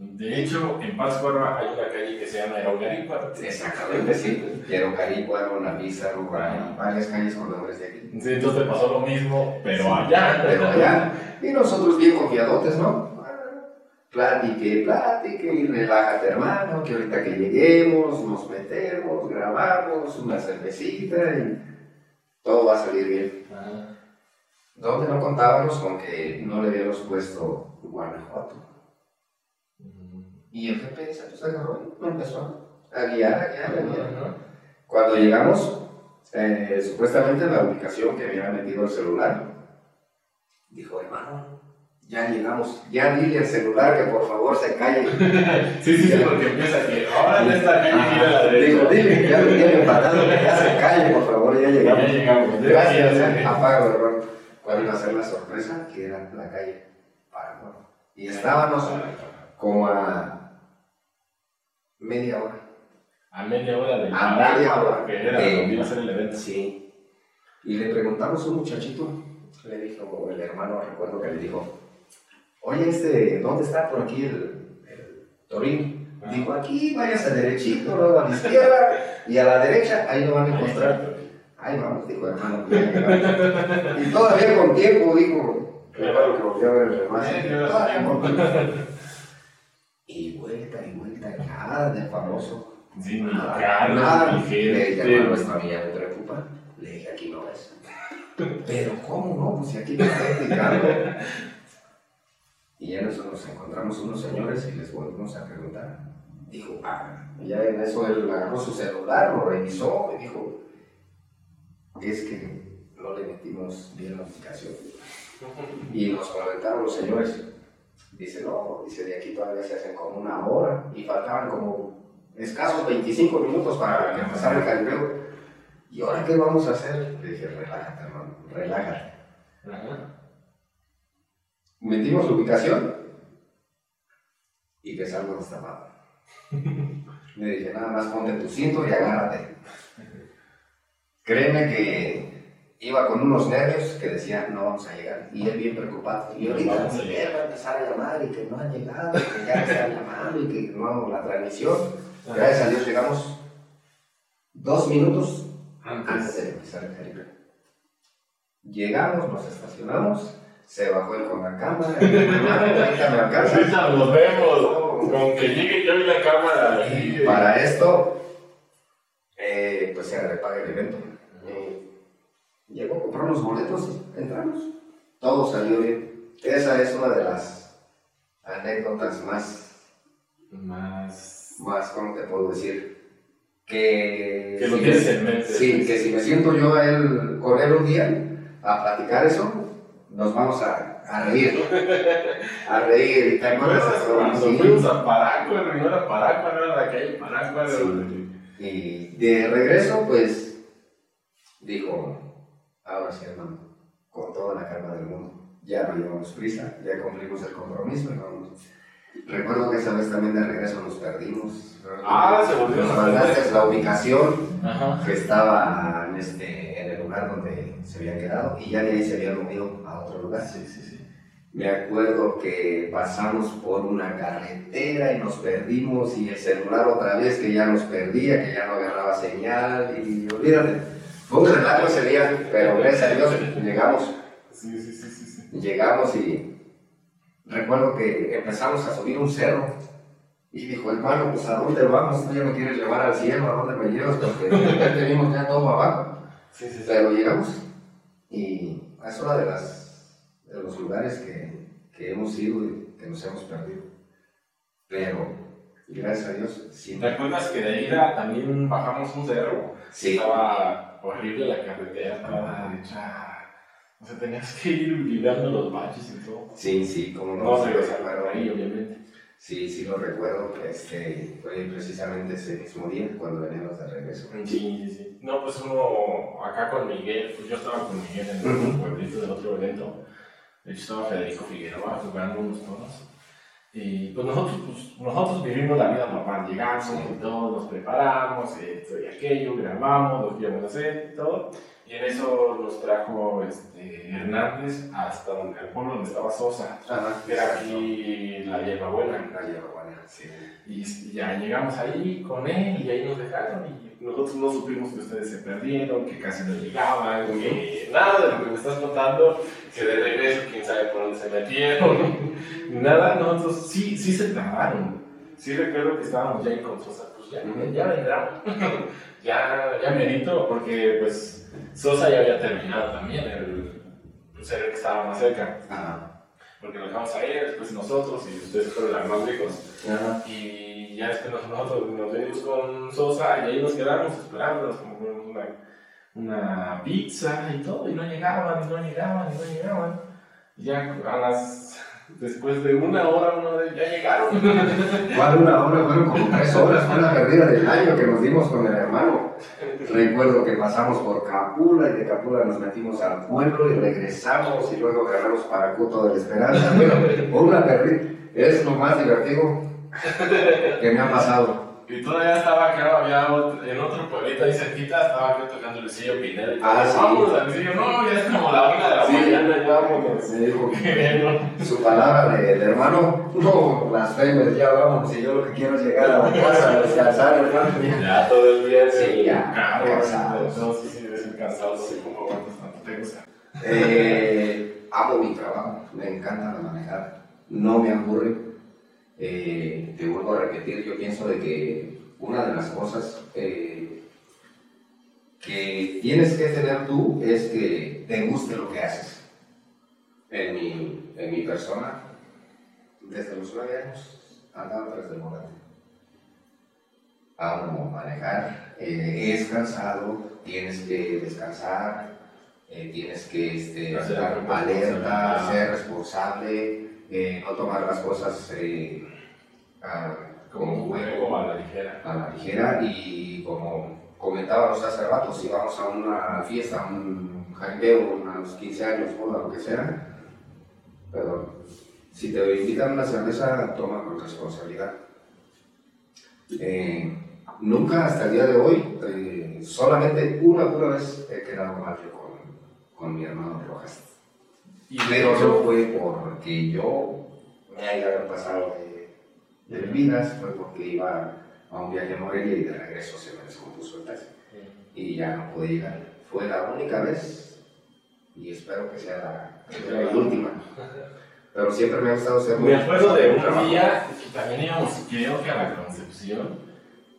De hecho, en Pátzcuaro hay una calle que se llama Erogarícuaro. Exactamente, sí. Quiero Carícuaro, Navízaro, varias calles con nombres de aquí. Sí, entonces pasó lo mismo, pero allá. Pero allá, y nosotros bien confiadotes, ¿no? Platique, platique, y relájate, hermano, que ahorita que lleguemos, nos metemos, grabamos una cervecita y todo va a salir bien. Donde no contábamos con que no le habíamos puesto Guanajuato. Y el GPS pues agarró y me empezó a guiar, a guiar, a guiar. Cuando llegamos, eh, supuestamente la ubicación que había metido el celular, dijo, hermano, ya llegamos, ya dile al celular que por favor se calle. [LAUGHS] sí, sí, sí, porque empieza que ahora ya está calle gira a la derecha. Digo, dile, ya lo tiene empatado, que ya se calle, por favor, ya llegamos. Ya llegamos. Gracias, eh. apago el error. ¿Cuál iba a ser la sorpresa? Que era la calle Paraguay. Y estábamos como a media hora. A media hora de A media hora. Que era de- donde iba a ser el evento. Sí. Y le preguntamos a un muchachito, le dijo, el hermano, recuerdo que le dijo, oye, este, ¿dónde está por aquí el, el Torín? Ah. Dijo, aquí, váyase derechito, luego a la izquierda y a la derecha, ahí lo van a encontrar. Ahí vamos, dijo hermano. y todavía con tiempo, dijo, claro que volvió a ver el hermano. Nada del famoso. Sí, Nada, nada. Le dije, gente. hermano, esta mía me preocupa. Le dije, aquí no es. Pero, ¿cómo no? Pues si aquí me está indicando. Y en eso nos encontramos unos señores y les volvimos a preguntar. Dijo, ah, ya en eso él agarró su celular, lo revisó y dijo, es que no le metimos bien la notificación. Y nos comentaron los señores, dice, no, dice, de aquí todavía se hacen como una hora y faltaban como escasos 25 minutos para que empezara el calibreo. ¿Y ahora qué vamos a hacer? Le dije, relájate, hermano, relájate. Ajá. Metimos ubicación y que salgo destapado. Le [LAUGHS] dije, nada más ponte tu cinto y agárrate. Créeme que iba con unos nervios que decía, no vamos a llegar. Y él bien preocupado. Y No ahorita él va a empezar a llamar y que no han llegado, y que ya están llamando y que no la transmisión. Gracias a Dios llegamos dos minutos antes de empezar el calibre. Llegamos, nos estacionamos, se bajó él con la cámara, ahorita me alcanza. Ahorita nos vemos. Con que llegue yo y la cámara. Y para esto, eh, pues se repaga el evento. Eh, llegó, compramos boletos, entramos. Todo salió bien. Esa es una de las anécdotas más, Más. más ¿cómo te puedo decir? Que, Que lo si tienes me- en mente. Sí, que si me siento yo a él, con él un día a platicar eso, nos vamos a, a reír. A reír. ¿Y te ¿Te acuerdas cuando Sí. fuimos a Paracuaro? No era Paracuaro, era la calle Paracuaro. Sí. Y de regreso, pues, dijo, ahora sí, hermano, con toda la calma del mundo, ya no llevamos prisa, ya cumplimos el compromiso, hermano. Recuerdo que esa vez también de regreso nos perdimos. Ah, se volvió Nos a perder. mandaste la ubicación Ajá. que estaba en, este, en el lugar donde se habían quedado y ya de ahí se habían movido a otro lugar. Sí, sí, sí. Me acuerdo que pasamos por una carretera y nos perdimos y el celular otra vez que ya nos perdía, que ya no agarraba señal y olvídate. Fue un relajo ese día, pero gracias a Dios llegamos, Sí, sí, sí, sí. sí. llegamos y recuerdo que empezamos a subir un cerro y dijo, hermano, pues ¿a dónde vamos? ¿Tú ya me quieres llevar al cielo? ¿A dónde me llevas? Porque vimos ya todo abajo. Sí, sí, sí. Pero llegamos y es uno de, las, de los lugares que, que hemos ido y que nos hemos perdido. Pero, gracias a Dios, sí. ¿Te acuerdas que de ida también bajamos un cerro? Sí, Estaba horrible la carretera, estaba hecha. O sea, tenías que ir librando los baches y todo. sí, sí, como no. No sí, regresar lo por recuerdo. ahí, obviamente. Sí, sí lo recuerdo. Este, fue precisamente ese mismo día cuando veníamos de regreso. Sí, sí, sí. No, pues uno acá con Miguel, pues yo estaba con Miguel en Ujú. pueblito del otro evento. De hecho, estaba Federico Figueroa jugando unos tonos. Y pues nosotros, pues nosotros vivimos la vida normal, llegamos y todo, nos preparamos, esto y aquello, grabamos, lo que íbamos a hacer y todo. Y en eso nos trajo este, Hernández hasta donde, el pueblo donde estaba Sosa, Ajá, que era aquí la hierba buena. La hierbabuena, sí. Y ya llegamos ahí con él y ahí nos dejaron y nosotros no supimos que ustedes se perdieron, que casi no llegaban, que nada de lo que me estás contando, que de regreso quién sabe por dónde se metieron, [LAUGHS] nada, nosotros sí, sí se tardaron. Sí recuerdo que estábamos ya en Consosa, pues ya, ya vendrán, [LAUGHS] ya, ya merito, porque pues Sosa ya había terminado también, el, pues era el que estaba más cerca. Ajá. Porque lo dejamos ahí, después nosotros y ustedes fueron los más lejos. Ajá. Y ya después nos- nosotros nos venimos con Sosa y ahí nos quedamos esperándonos como una, una pizza y todo, y no llegaban, y no llegaban, y no llegaban. Y ya a las. Después de una hora, una ya llegaron. [LAUGHS] ¿Cuál una hora? Fueron como tres horas, fue la perdida del año que nos dimos con el hermano. Recuerdo que pasamos por Capula y de Capula nos metimos al pueblo y regresamos y luego agarramos para Cuto de la Esperanza. Fue una perdida. Es lo más divertido que me ha pasado. Y todavía estaba, creo, había otro- en otro pueblito ahí cerquita, estaba creo, tocando Lucillo Pineda. y Ah, sí. Vamos a Lucillo, no, ya es como la una de la Sí. mañana, ya vámonos. Me dijo ¿no? su palabra de, de hermano, no blasfemes, ya vamos, y yo lo que quiero es llegar a la casa descansar, hermano. Ya todo el día Sí, el ya, carro, cansados. No, sí, sí, ser cansado, no sé cómo aguantas tanto, te gusta. Eh, amo mi trabajo, me encanta manejar, no me aburre. Eh, te vuelvo a repetir, yo pienso de que una de las cosas eh, que tienes que tener tú es que te guste lo que haces. En mi, en mi persona, desde los nueve años, andaba tras del volante. Amo manejar, eh, es cansado, tienes que descansar, eh, tienes que este, estar alerta, ser responsable, eh, no tomar las cosas eh, a- Como un juego a la ligera. a la ligera y como comentábamos hace rato, si vamos a una fiesta, un jangueo, unos 15 años, boda, lo que sea, perdón, si te invitan a una cerveza, toma con responsabilidad. Eh, nunca hasta el día de hoy, eh, solamente una pura vez he quedado mal con, con mi hermano Rojas. Y Pero no fue porque yo me haya pasado de, bebidas, fue porque iba a un viaje a Morelia y de regreso se me descompuso el taxi y ya no pude llegar. Fue la única vez y espero que sea la, la última. Pero siempre me ha gustado ser Me acuerdo de un trabajo. día que también íbamos, creo que a la Concepción,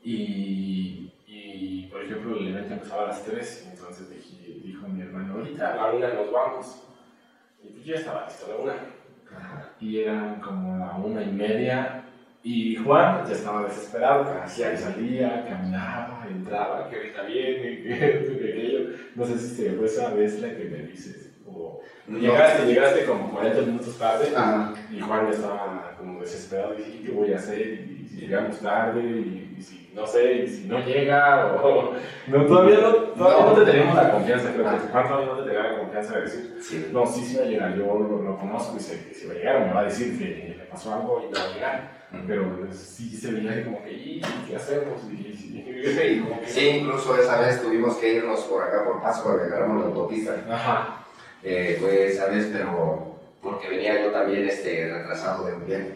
y, y por ejemplo el evento empezaba a las 3, y entonces dije- dijo mi hermano, ahorita a la una nos vamos. Y pues yo ya estaba listo a la una. Y eran como la una y media, y Juan ya estaba desesperado, hacía y salía, caminaba, entraba, que ahorita viene, que [LAUGHS] esto, que aquello. No sé si fue esa vez la que me dices, o No. llegaste, llegaste como 40 minutos tarde. Ajá. Y Juan ya estaba como desesperado, dije, ¿qué voy a hacer? Y si llegamos tarde, y, y si no sé, y si no llega, o... [LAUGHS] No, todavía no, todavía no. No. te tenemos la confianza, creo que Juan todavía no te tenía la confianza de decir, Sí. no, sí, sí va a llegar, yo lo, lo conozco y sé que si va a llegar me va a decir que le pasó algo y no va a llegar. Pero sí se veía ahí como que, ¿y qué hacemos? Y, y- y- como que- Sí, incluso esa vez tuvimos que irnos por acá por Paso porque agarramos la autopista. Ajá. Eh, fue esa vez, pero porque venía yo también este, retrasado de un viaje.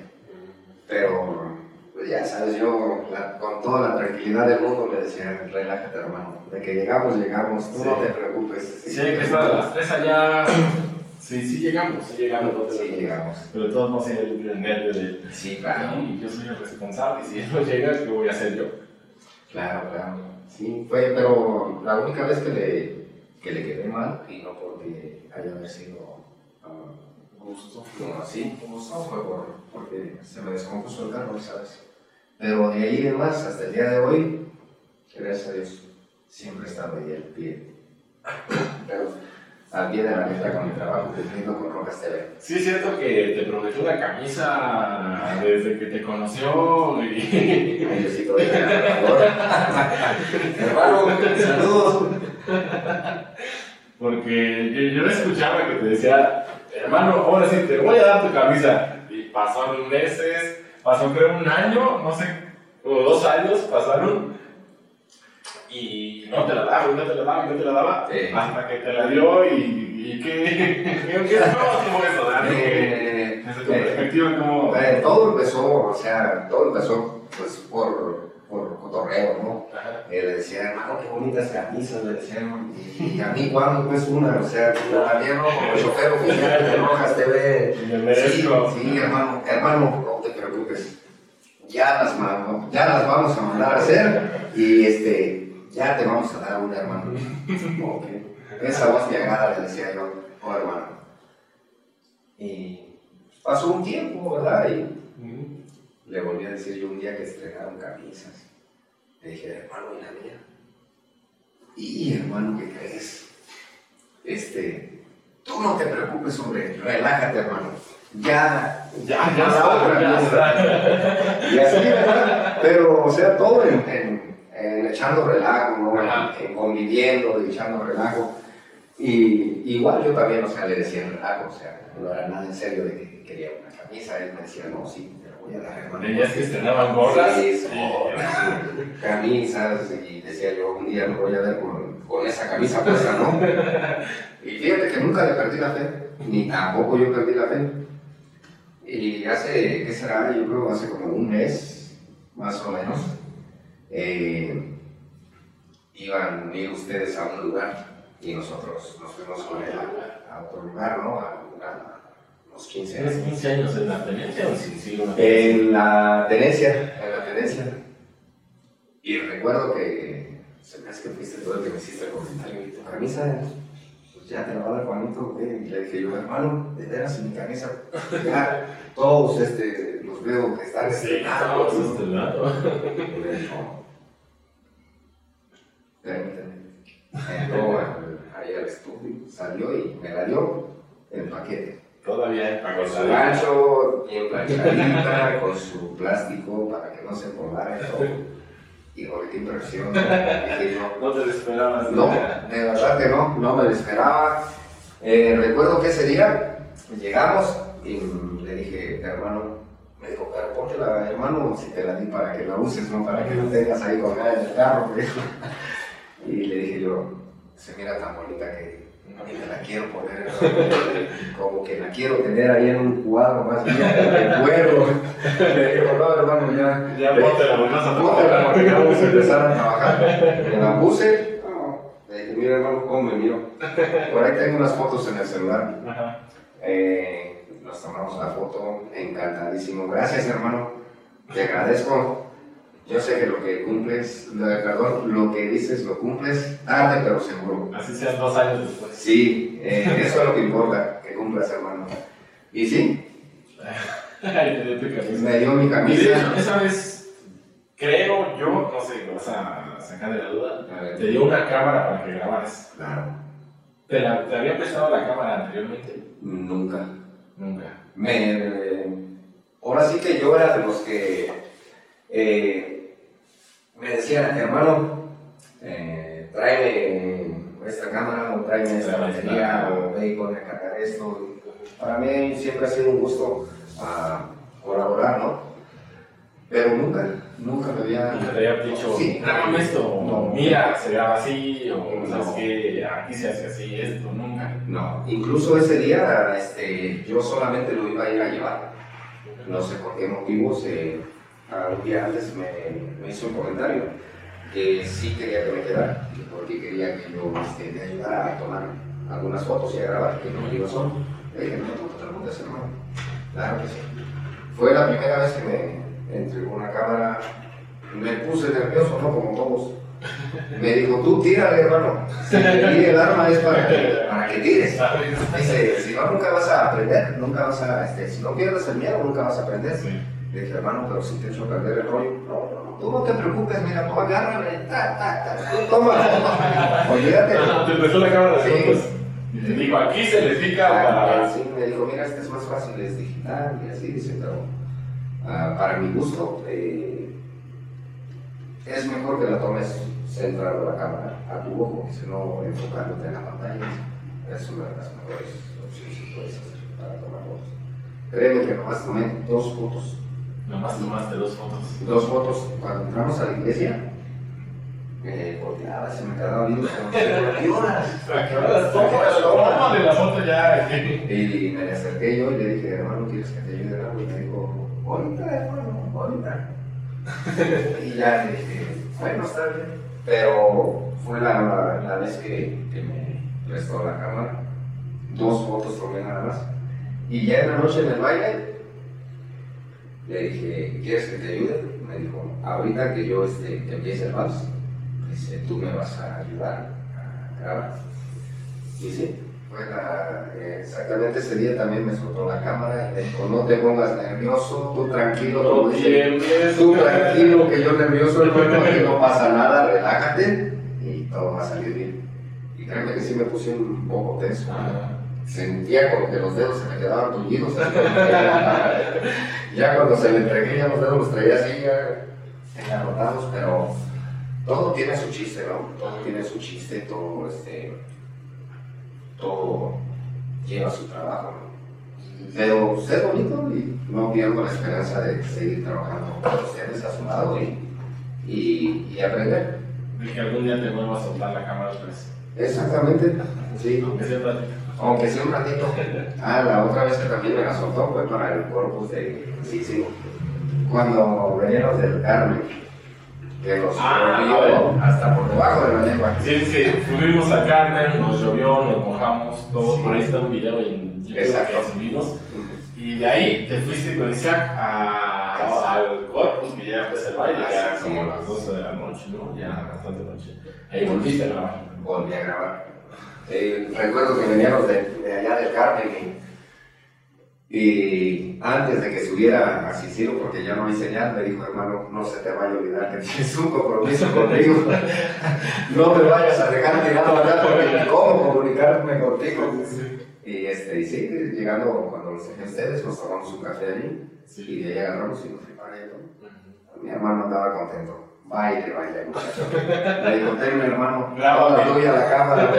Pero pues ya sabes, yo la- con toda la tranquilidad del mundo le decía, relájate hermano, de que llegamos, llegamos, tú Sí. no te preocupes. Sí, hay que estar a las 3 allá. Sí, sí llegamos, sí llegamos. no Sí, preocupes. llegamos. Pero todos modos el, el nervio de... Sí, claro, Y yo soy el responsable, y si él no llega, ¿qué voy a hacer yo? claro, claro. Sí, fue, pero la única vez que le, que le quedé mal, y no porque haya sido ah, Gusto. como así, como no fue por, porque se me descompuso el carro, ¿sabes? Pero de ahí en más, hasta el día de hoy, gracias a Dios, siempre he estado ahí al pie. Pero al pie de la letra con mi trabajo, cumpliendo con Rojas TV. Sí, es cierto que te prometió una camisa desde que te conoció y... [LAUGHS] Ay, Diosito, de [LAUGHS] Hermano, saludos. Porque yo, yo le escuchaba que te decía, hermano, ahora sí, te voy a dar tu camisa. Y pasaron meses, pasó creo un año, no sé, o dos años pasaron. Y no te la daba, y no te la daba, y no te la daba. Sí. Hasta que te la dio y, y ¿qué, [LAUGHS] qué, eso? Eh, Desde tu eh, perspectiva, ¿cómo...? eh, todo empezó, o sea, todo empezó pues por, por cotorreo, ¿no? Eh, le decía, hermano, qué bonitas camisas, le decían. Y, y a mí, cuando pues una, o sea, también, ¿no? Como chofer oficial de Rojas TV. Me. Sí, sí, hermano, hermano, no te preocupes. Ya las, ya las vamos a mandar a hacer y este, ya te vamos a dar una, hermano. Ok. Esa voz me agrada, le decía yo, oh hermano. Y pasó un tiempo, ¿verdad? Y le volví a decir yo un día que estrenaron camisas. Le dije, hermano, ¿y la mía? Y hermano, ¿qué crees? Este, tú no te preocupes, hombre, relájate, hermano. Ya, ya, ya, está, ya está. Y así, ¿verdad? Pero, o sea, todo en, en, echando relajo, ¿no? En, conviviendo, echando relajo. Y igual yo también, o sea, le decía relajo, o sea, no era nada en serio de que quería una camisa. Él me decía, no, sí, ellas que estrenaban gorras. Sí, camisas, y decía yo, un día me voy a ver con, con esa camisa puesta, ¿no? [LAUGHS] Y fíjate que nunca le perdí la fe, ni tampoco yo perdí la fe. Y hace, ¿qué será? Yo creo hace como un mes, más o menos, eh, iban a ir ustedes a un lugar y nosotros nos fuimos con él a, otro lugar, ¿no? A, a, 15 años. ¿Tienes 15 años en la tenencia o si sí, En la tenencia, en la tenencia. Y recuerdo que se me hace que fuiste todo el que me hiciste el comentario y tu camisa, pues ya te la va a dar Juanito, Y le dije yo, hermano, de veras en mi camisa, ya todos este, los veo que están sí, estrenados. Y me dijo, permíteme. Entró ahí al estudio, salió y me la dio el paquete. Todavía Con su gancho bien planchadita, con su plástico para que no se y todo. Híjole, qué impresión. no, te lo esperabas. No, de verdad que no, no me lo esperaba. Eh, recuerdo que ese día llegamos y le dije, hermano, me dijo, pero la hermano, si te la di para que la uses, no para que la tengas ahí colgada en el carro. y le dije yo, se mira tan bonita que y me la quiero poner, como que la quiero tener ahí en un cuadro más bien de cuero. Le digo, no, hermano, ya. Ya póntela, vamos a póntela porque vamos a empezar a trabajar. Me la puse, le dije, mira, hermano, cómo me miro. Por ahí tengo unas fotos en el celular. Eh, nos tomamos la foto, encantadísimo. Gracias, hermano. Te agradezco yo sé que lo que cumples, perdón, lo que dices lo cumples tarde pero seguro. Así sean dos años después. Sí, eh, eso es lo que importa, que cumplas, hermano. Y sí, [LAUGHS] me dio mi camisa. esa vez, creo yo, no sé, vas a sacar de la duda, te dio una cámara para que grabaras. Claro. ¿Te, la, ¿Te había prestado la cámara anteriormente? Nunca. Nunca. Me, ahora sí que yo era de los que eh, me decía, hermano, eh, tráeme esta cámara o tráeme esta batería o ve y a cargar esto. Para mí siempre ha sido un gusto uh, colaborar, ¿no? Pero nunca, nunca me había... Nunca te había dicho, sí, grábame esto, no, mira, se graba así, o no. sabes que aquí se hace así, esto, nunca. No, incluso ese día este, yo solamente lo iba a ir a llevar. No sé por qué motivos. Eh, un día antes me, hizo un comentario que sí quería que me quedara, porque quería que yo este, me ayudara a tomar algunas fotos y a grabar, que no me iba solo. Le dije, no, no te preguntes, hermano. Claro que sí. Fue la primera vez que me entregó una cámara, me puse nervioso, ¿no? Como todos. Me dijo, tú tírale, hermano. Si el arma es para que, para que tires. Dice, si no, nunca vas a aprender, nunca vas a, este, si no pierdes el miedo, nunca vas a aprender. Le dije, hermano, pero si te echo a perder el rollo. No, no, tú no te preocupes, mira, tú agárrame, ta, ta, ta, tú toma, [LAUGHS] olvídate. Te empezó la cámara de. Y te dijo, aquí se les pica para... Sí, me dijo, mira, este es más fácil, es digital, y así dice, pero uh, para mi gusto, eh, es mejor que la tomes centrado la cámara a tu ojo, si no enfocándote en la pantalla. Es una de las mejores opciones que puedes hacer para tomar fotos. Créeme que nomás tomé dos fotos Nomás tomaste dos fotos. Dos fotos. Cuando entramos a la iglesia, me volteaba, se me quedaba viendo como ¿qué horas? qué horas? Tómale la foto ya. Y me acerqué yo y le dije, hermano, ¿quieres que te ayude en algo? Y me dijo, ahorita, hermano, ahorita. [LAUGHS] y ya le dije, bueno, está bien. Pero fue la, la vez que, que me prestó la cámara. Dos fotos tomé nada más. Y ya en la noche en el baile, le dije, ¿quieres que te ayude? Me dijo, ahorita que yo este, que empiece el vals, dice, tú me vas a ayudar a grabar. Y sí, la, eh, exactamente ese día también me soltó la cámara y me dijo, no te pongas nervioso, tú tranquilo, como dice, tú tranquilo, que yo nervioso, que no pasa nada, relájate y todo va a salir bien. Y créeme que sí me puse un poco tenso. Ah. Sentía como que los dedos se me quedaban tullidos. ya cuando se le entregué, ya los dedos los traía así, ya engarrotados, pero todo tiene su chiste, ¿no? Todo tiene su chiste, todo, este, todo lleva su trabajo, ¿no? Pero ser bonito y no pierdo la esperanza de seguir trabajando con ustedes a su lado y, y, y aprender. De que algún día te vuelva a soltar la cámara otra vez. Exactamente, sí. Aunque sea. Aunque sea un ratito. Ah, la otra vez que también me la soltó fue para el corpus de sí, sí. Cuando venían los del Carmen, que los Ah, llovió hasta por debajo de la lengua. Sí, sí, fuimos a Carmen, nos llovió, nos mojamos, todo. Por ahí está un video en YouTube Exacto. que subimos. Y de ahí te fuiste con Isaac a, al Corpus, que ya fue el baile, ya Sí. como las 12 de la noche, ¿no? Ya bastante noche. Ahí volviste a grabar. Volví a grabar. Eh, recuerdo que veníamos de, de allá del Carmen y, y antes de que subiera a Sicilo, porque ya no hay señal, me dijo, hermano, no se te vaya a olvidar que tienes un compromiso conmigo. [LAUGHS] no me vayas a dejar tirado allá porque cómo comunicarme contigo. Y, este, y sí, llegando cuando los dejé ustedes, nos tomamos un café allí y Sí. de ahí agarramos y nos preparé. ¿no? Mi hermano andaba contento. Baile, baile, muchacho. Le digo, ten, mi hermano, Graba, tuya la cámara.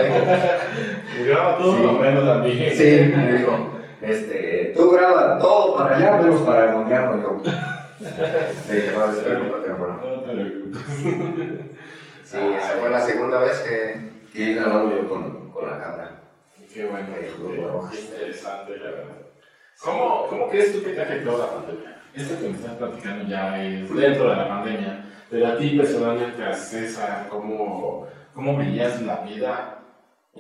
Y graba todo Sí. lo menos mí. Sí, me dijo, este, tú graba todo para allá, menos para el yo. Le dije, no, despreocúpate, hermano. Sí, esa fue la segunda vez que, he grabado yo con, con la cámara. Qué bueno, Qué qué, bueno. qué interesante, la verdad. ¿Cómo, ¿Cómo crees tú que te afectó la pandemia? Esto que me estás platicando ya es dentro de la pandemia, pero a ti personalmente, a César, ¿cómo, cómo veías la vida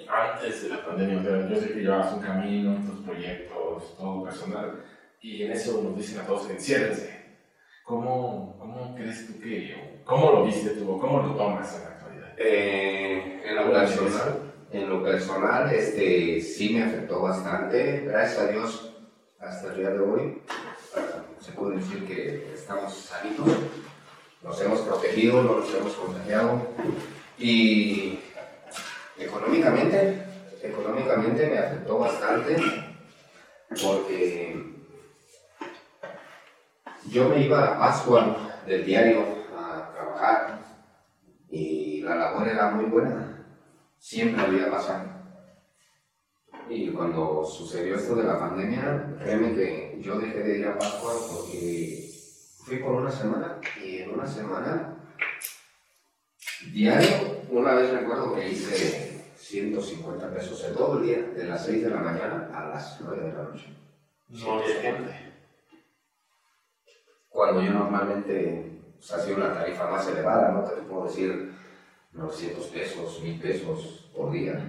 antes de la pandemia? O sea, yo sé que llevabas un camino, tus proyectos, todo personal, y en eso nos dicen a todos, enciérrense. ¿Cómo, ¿Cómo crees tú que, cómo lo viste tú, cómo lo tomas en la actualidad? Eh, en lo personal, en lo personal, este, sí me afectó bastante. Gracias a Dios, hasta el día de hoy, se puede decir que estamos sanitos. Nos hemos protegido, no nos hemos contagiado. Y económicamente, económicamente me afectó bastante porque yo me iba a Pascua del diario a trabajar y la labor era muy buena, siempre había pasado. Y cuando sucedió esto de la pandemia, créeme que yo dejé de ir a Pascua porque fui por una semana y en una semana, diario, una vez recuerdo que hice 150 pesos en todo el día, de las 6 de la mañana a las 9 de la noche. No había gente. Cuando yo normalmente pues, hacía una tarifa más elevada, ¿no? Te puedo decir 900 pesos, 1000 pesos por día.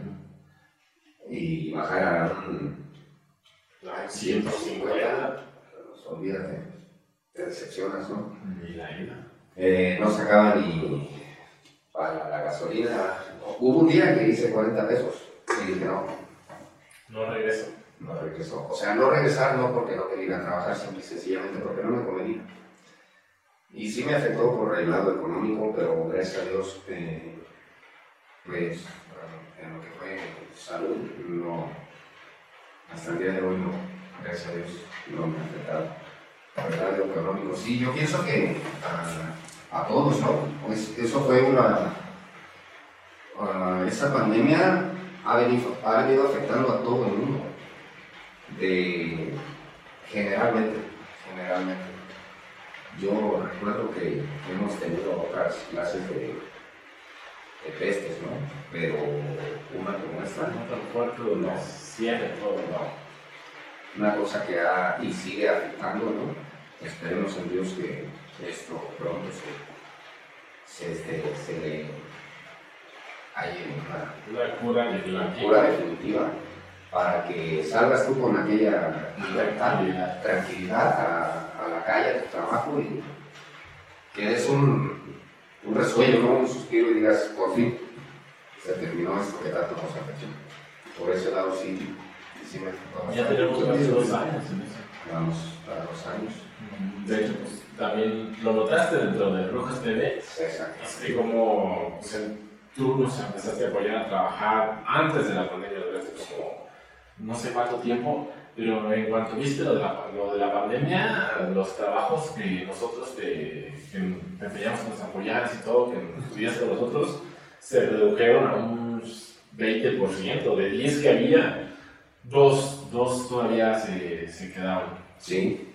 Y bajar a un Ay, 150, pues, olvídate, te decepcionas, ¿no? Ni la ida. Eh, no sacaba ni para la gasolina. Hubo un día que hice 40 pesos y dije, no, No regreso. no regresó. O sea, no regresar no porque no quería ir a trabajar, y sencillamente porque no me convenía. Y sí me afectó por el lado económico, pero gracias a Dios, eh, pues en lo que fue salud, no, hasta el día de hoy no, gracias a Dios, no me ha afectado. Sí, yo pienso que a, a todos, ¿no? Pues eso fue una, esa pandemia ha venido, ha venido afectando a todo el mundo de generalmente, generalmente. Yo recuerdo que hemos tenido otras clases de, de pestes, ¿no? Pero una como esta, No tan fuerte, no. Cierre todo, no. una cosa que ha y sigue afectando, ¿no? Esperemos en Dios que esto pronto se, se, este, se le halle una Una cura definitiva. cura definitiva para que salgas tú con aquella libertad, Tranquilidad. tranquilidad a, a la calle, a tu trabajo y que des un, un resuello, ¿no? un suspiro y digas, por fin, se terminó esto que tanto nos afectó. por ese lado sí, sí me Ya tenemos dos años en eso. Vamos para dos años. De hecho, pues también lo notaste dentro de Rojas TV, Exacto. así como pues, tú nos empezaste a apoyar a trabajar antes de la pandemia, duraste como no sé cuánto tiempo, pero en cuanto viste lo de la, lo de la pandemia, los trabajos que nosotros te, empeñamos que nos apoyaras y todo, que estudiaste con nosotros, se redujeron a un 20%, de 10 que había, dos, dos todavía se, se quedaron. Sí.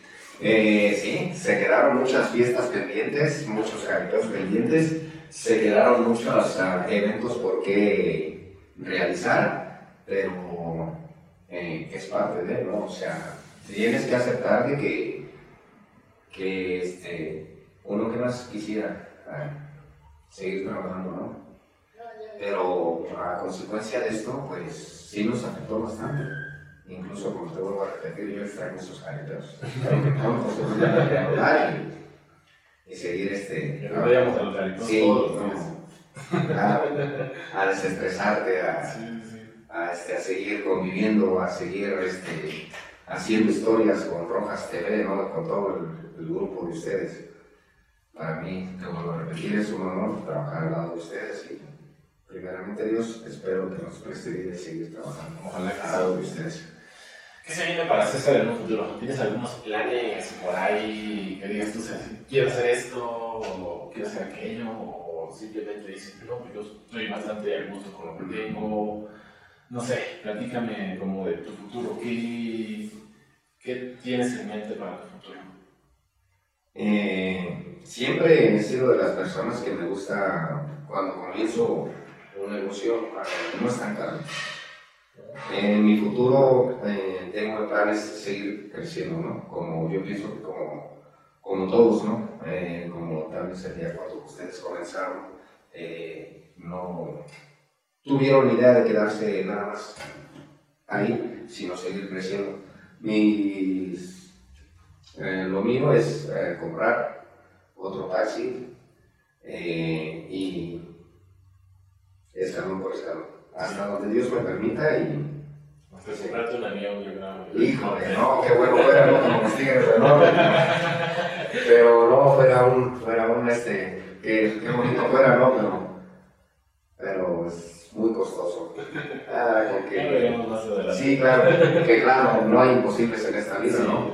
Eh, sí, se quedaron muchas fiestas pendientes, muchos caritos pendientes, se quedaron muchos eventos por qué realizar, pero eh, es parte de, ¿no? O sea, tienes que aceptar de que, que este, uno que más quisiera seguir trabajando, ¿no? Pero a consecuencia de esto, pues sí nos afectó bastante. Incluso, como te vuelvo a repetir, yo extraño esos caritos. Pero que pronto se vuelvan a reanudar y, y seguir este. No a Sí, todos. no. a, a desestresarte, a, Sí, sí. a, este, a seguir conviviendo, a seguir este, haciendo historias con Rojas TV, ¿no? con todo el, el grupo de ustedes. Para mí, te vuelvo a repetir, es un honor trabajar al lado de ustedes y primeramente Dios, espero que nos preste vida y seguir trabajando Ojalá que al lado de ustedes. ¿Qué se viene para César en un futuro? ¿Tienes algunos planes por ahí que digas tú, quiero hacer esto o quiero hacer aquello? O simplemente dices, no, pues yo estoy bastante a gusto con lo que tengo. No sé, platícame como de tu futuro. ¿Qué, qué tienes en mente para tu futuro? Eh, siempre he sido de las personas que me gusta, cuando comienzo un negocio, no estancarme. En mi futuro eh, tengo planes de seguir creciendo, ¿no? Como yo pienso que como, como todos, ¿no? Eh, como tal vez el día cuando ustedes comenzaron, eh, no tuvieron idea de quedarse nada más ahí, sino seguir creciendo. Mis, eh, lo mío es comprar otro taxi y escalón por escalón, hasta donde Dios me permita y Pues comprarte un creo. Híjole, no, qué bueno fuera, ¿no? Como tigres norte. Pero no, fuera un, fuera un, este, que, qué bonito fuera, ¿no? Pero, pero es muy costoso. Ah, que, sí, claro, que claro, no hay imposibles en esta vida, ¿no?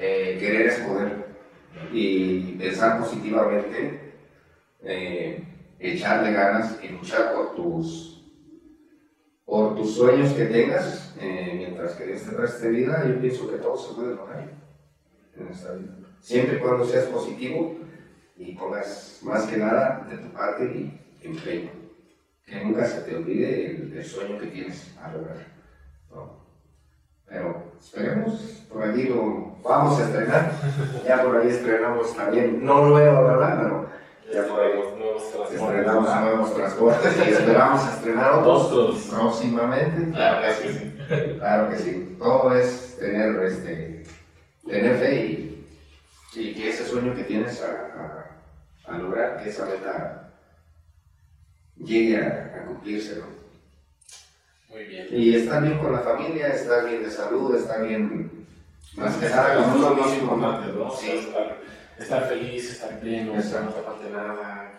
Eh, querer es poder. Y pensar positivamente, eh, echarle ganas y luchar por tus por tus sueños que tengas, eh, mientras que Dios te preste vida, yo pienso que todo se puede lograr en esta vida. Siempre y cuando seas positivo y pongas más que nada de tu parte y empeño. Que nunca se te olvide el, el sueño que tienes a lograr. ¿no? Pero esperemos, por allí lo vamos a estrenar. Ya por ahí estrenamos también, no nuevo, ¿verdad? Pero ya Los nuevos transportes. estrenamos nuevos transportes y esperamos estrenar otros próximamente. Claro que sí. Claro que sí. Todo es tener, este, tener fe y, y que ese sueño que tienes a, a- a lograr, que esa meta llegue a, a cumplirse. ¿no? Muy bien. Y estar bien con la familia, estar bien de salud, estar bien más que nada con uno mismo. ¿no? Sí. Estar, feliz, estar pleno, que Exacto. no te falte nada.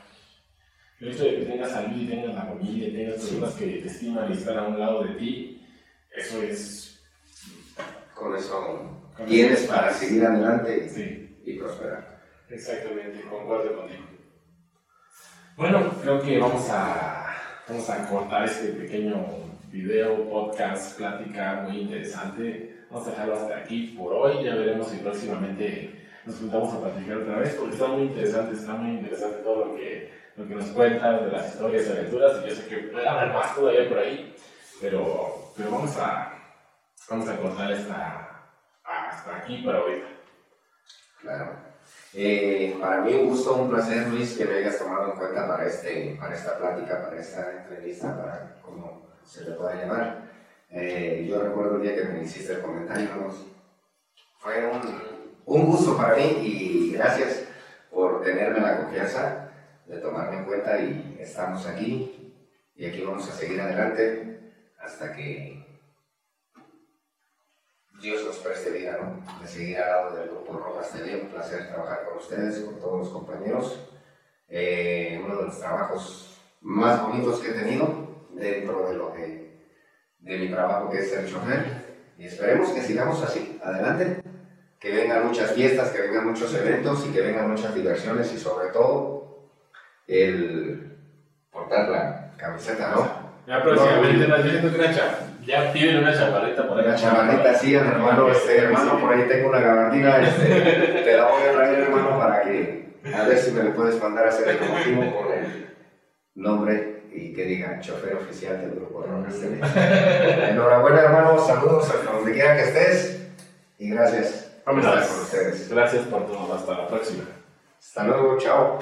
El hecho de que tengas salud y tengas la familia y tengas personas que te estiman y están a un lado de ti, eso es. Con eso con tienes eso- para seguir adelante Sí, y prosperar. exactamente, concuerdo contigo. Bueno, creo que vamos a, vamos a cortar este pequeño video, podcast, plática muy interesante. Vamos a dejarlo hasta aquí por hoy. Ya veremos si próximamente nos juntamos a platicar otra vez, porque está muy interesante, está muy interesante todo lo que, lo que nos cuentas de las historias y aventuras. Y yo sé que puede haber más todavía por ahí, pero, pero vamos, a, vamos a cortar esta, hasta aquí para ahorita. Claro. Eh, para mí un gusto, un placer, Luis, que me hayas tomado en cuenta para, este, para esta plática, para esta entrevista, para como se le pueda llamar. Eh, yo recuerdo el día que me hiciste el comentario, fue un, un gusto para mí y gracias por tenerme la confianza de tomarme en cuenta y estamos aquí y aquí vamos a seguir adelante, hasta que Dios nos preste vida, ¿no? De seguir al lado del Grupo Rojas TV, un placer trabajar con ustedes, con todos los compañeros. Eh, uno de los trabajos más bonitos que he tenido dentro de lo que de mi trabajo que es ser chofer y esperemos que sigamos así, adelante, que vengan muchas fiestas, que vengan muchos eventos y que vengan muchas diversiones y sobre todo el portar la camiseta, ¿no? Ya próximamente nos viendo una ya piden una chaparrita por ahí. La chamarrita sí, hermano, este, hermano, por ahí tengo una gabardina, este, te la voy a traer, hermano, para que, a ver si me le puedes mandar a hacer el motivo con el nombre y que diga chofer oficial del grupo Rojas TV. Enhorabuena, hermano, saludos hasta donde quiera que estés y gracias con ustedes. Gracias por todo. Hasta la próxima. Hasta luego, chao.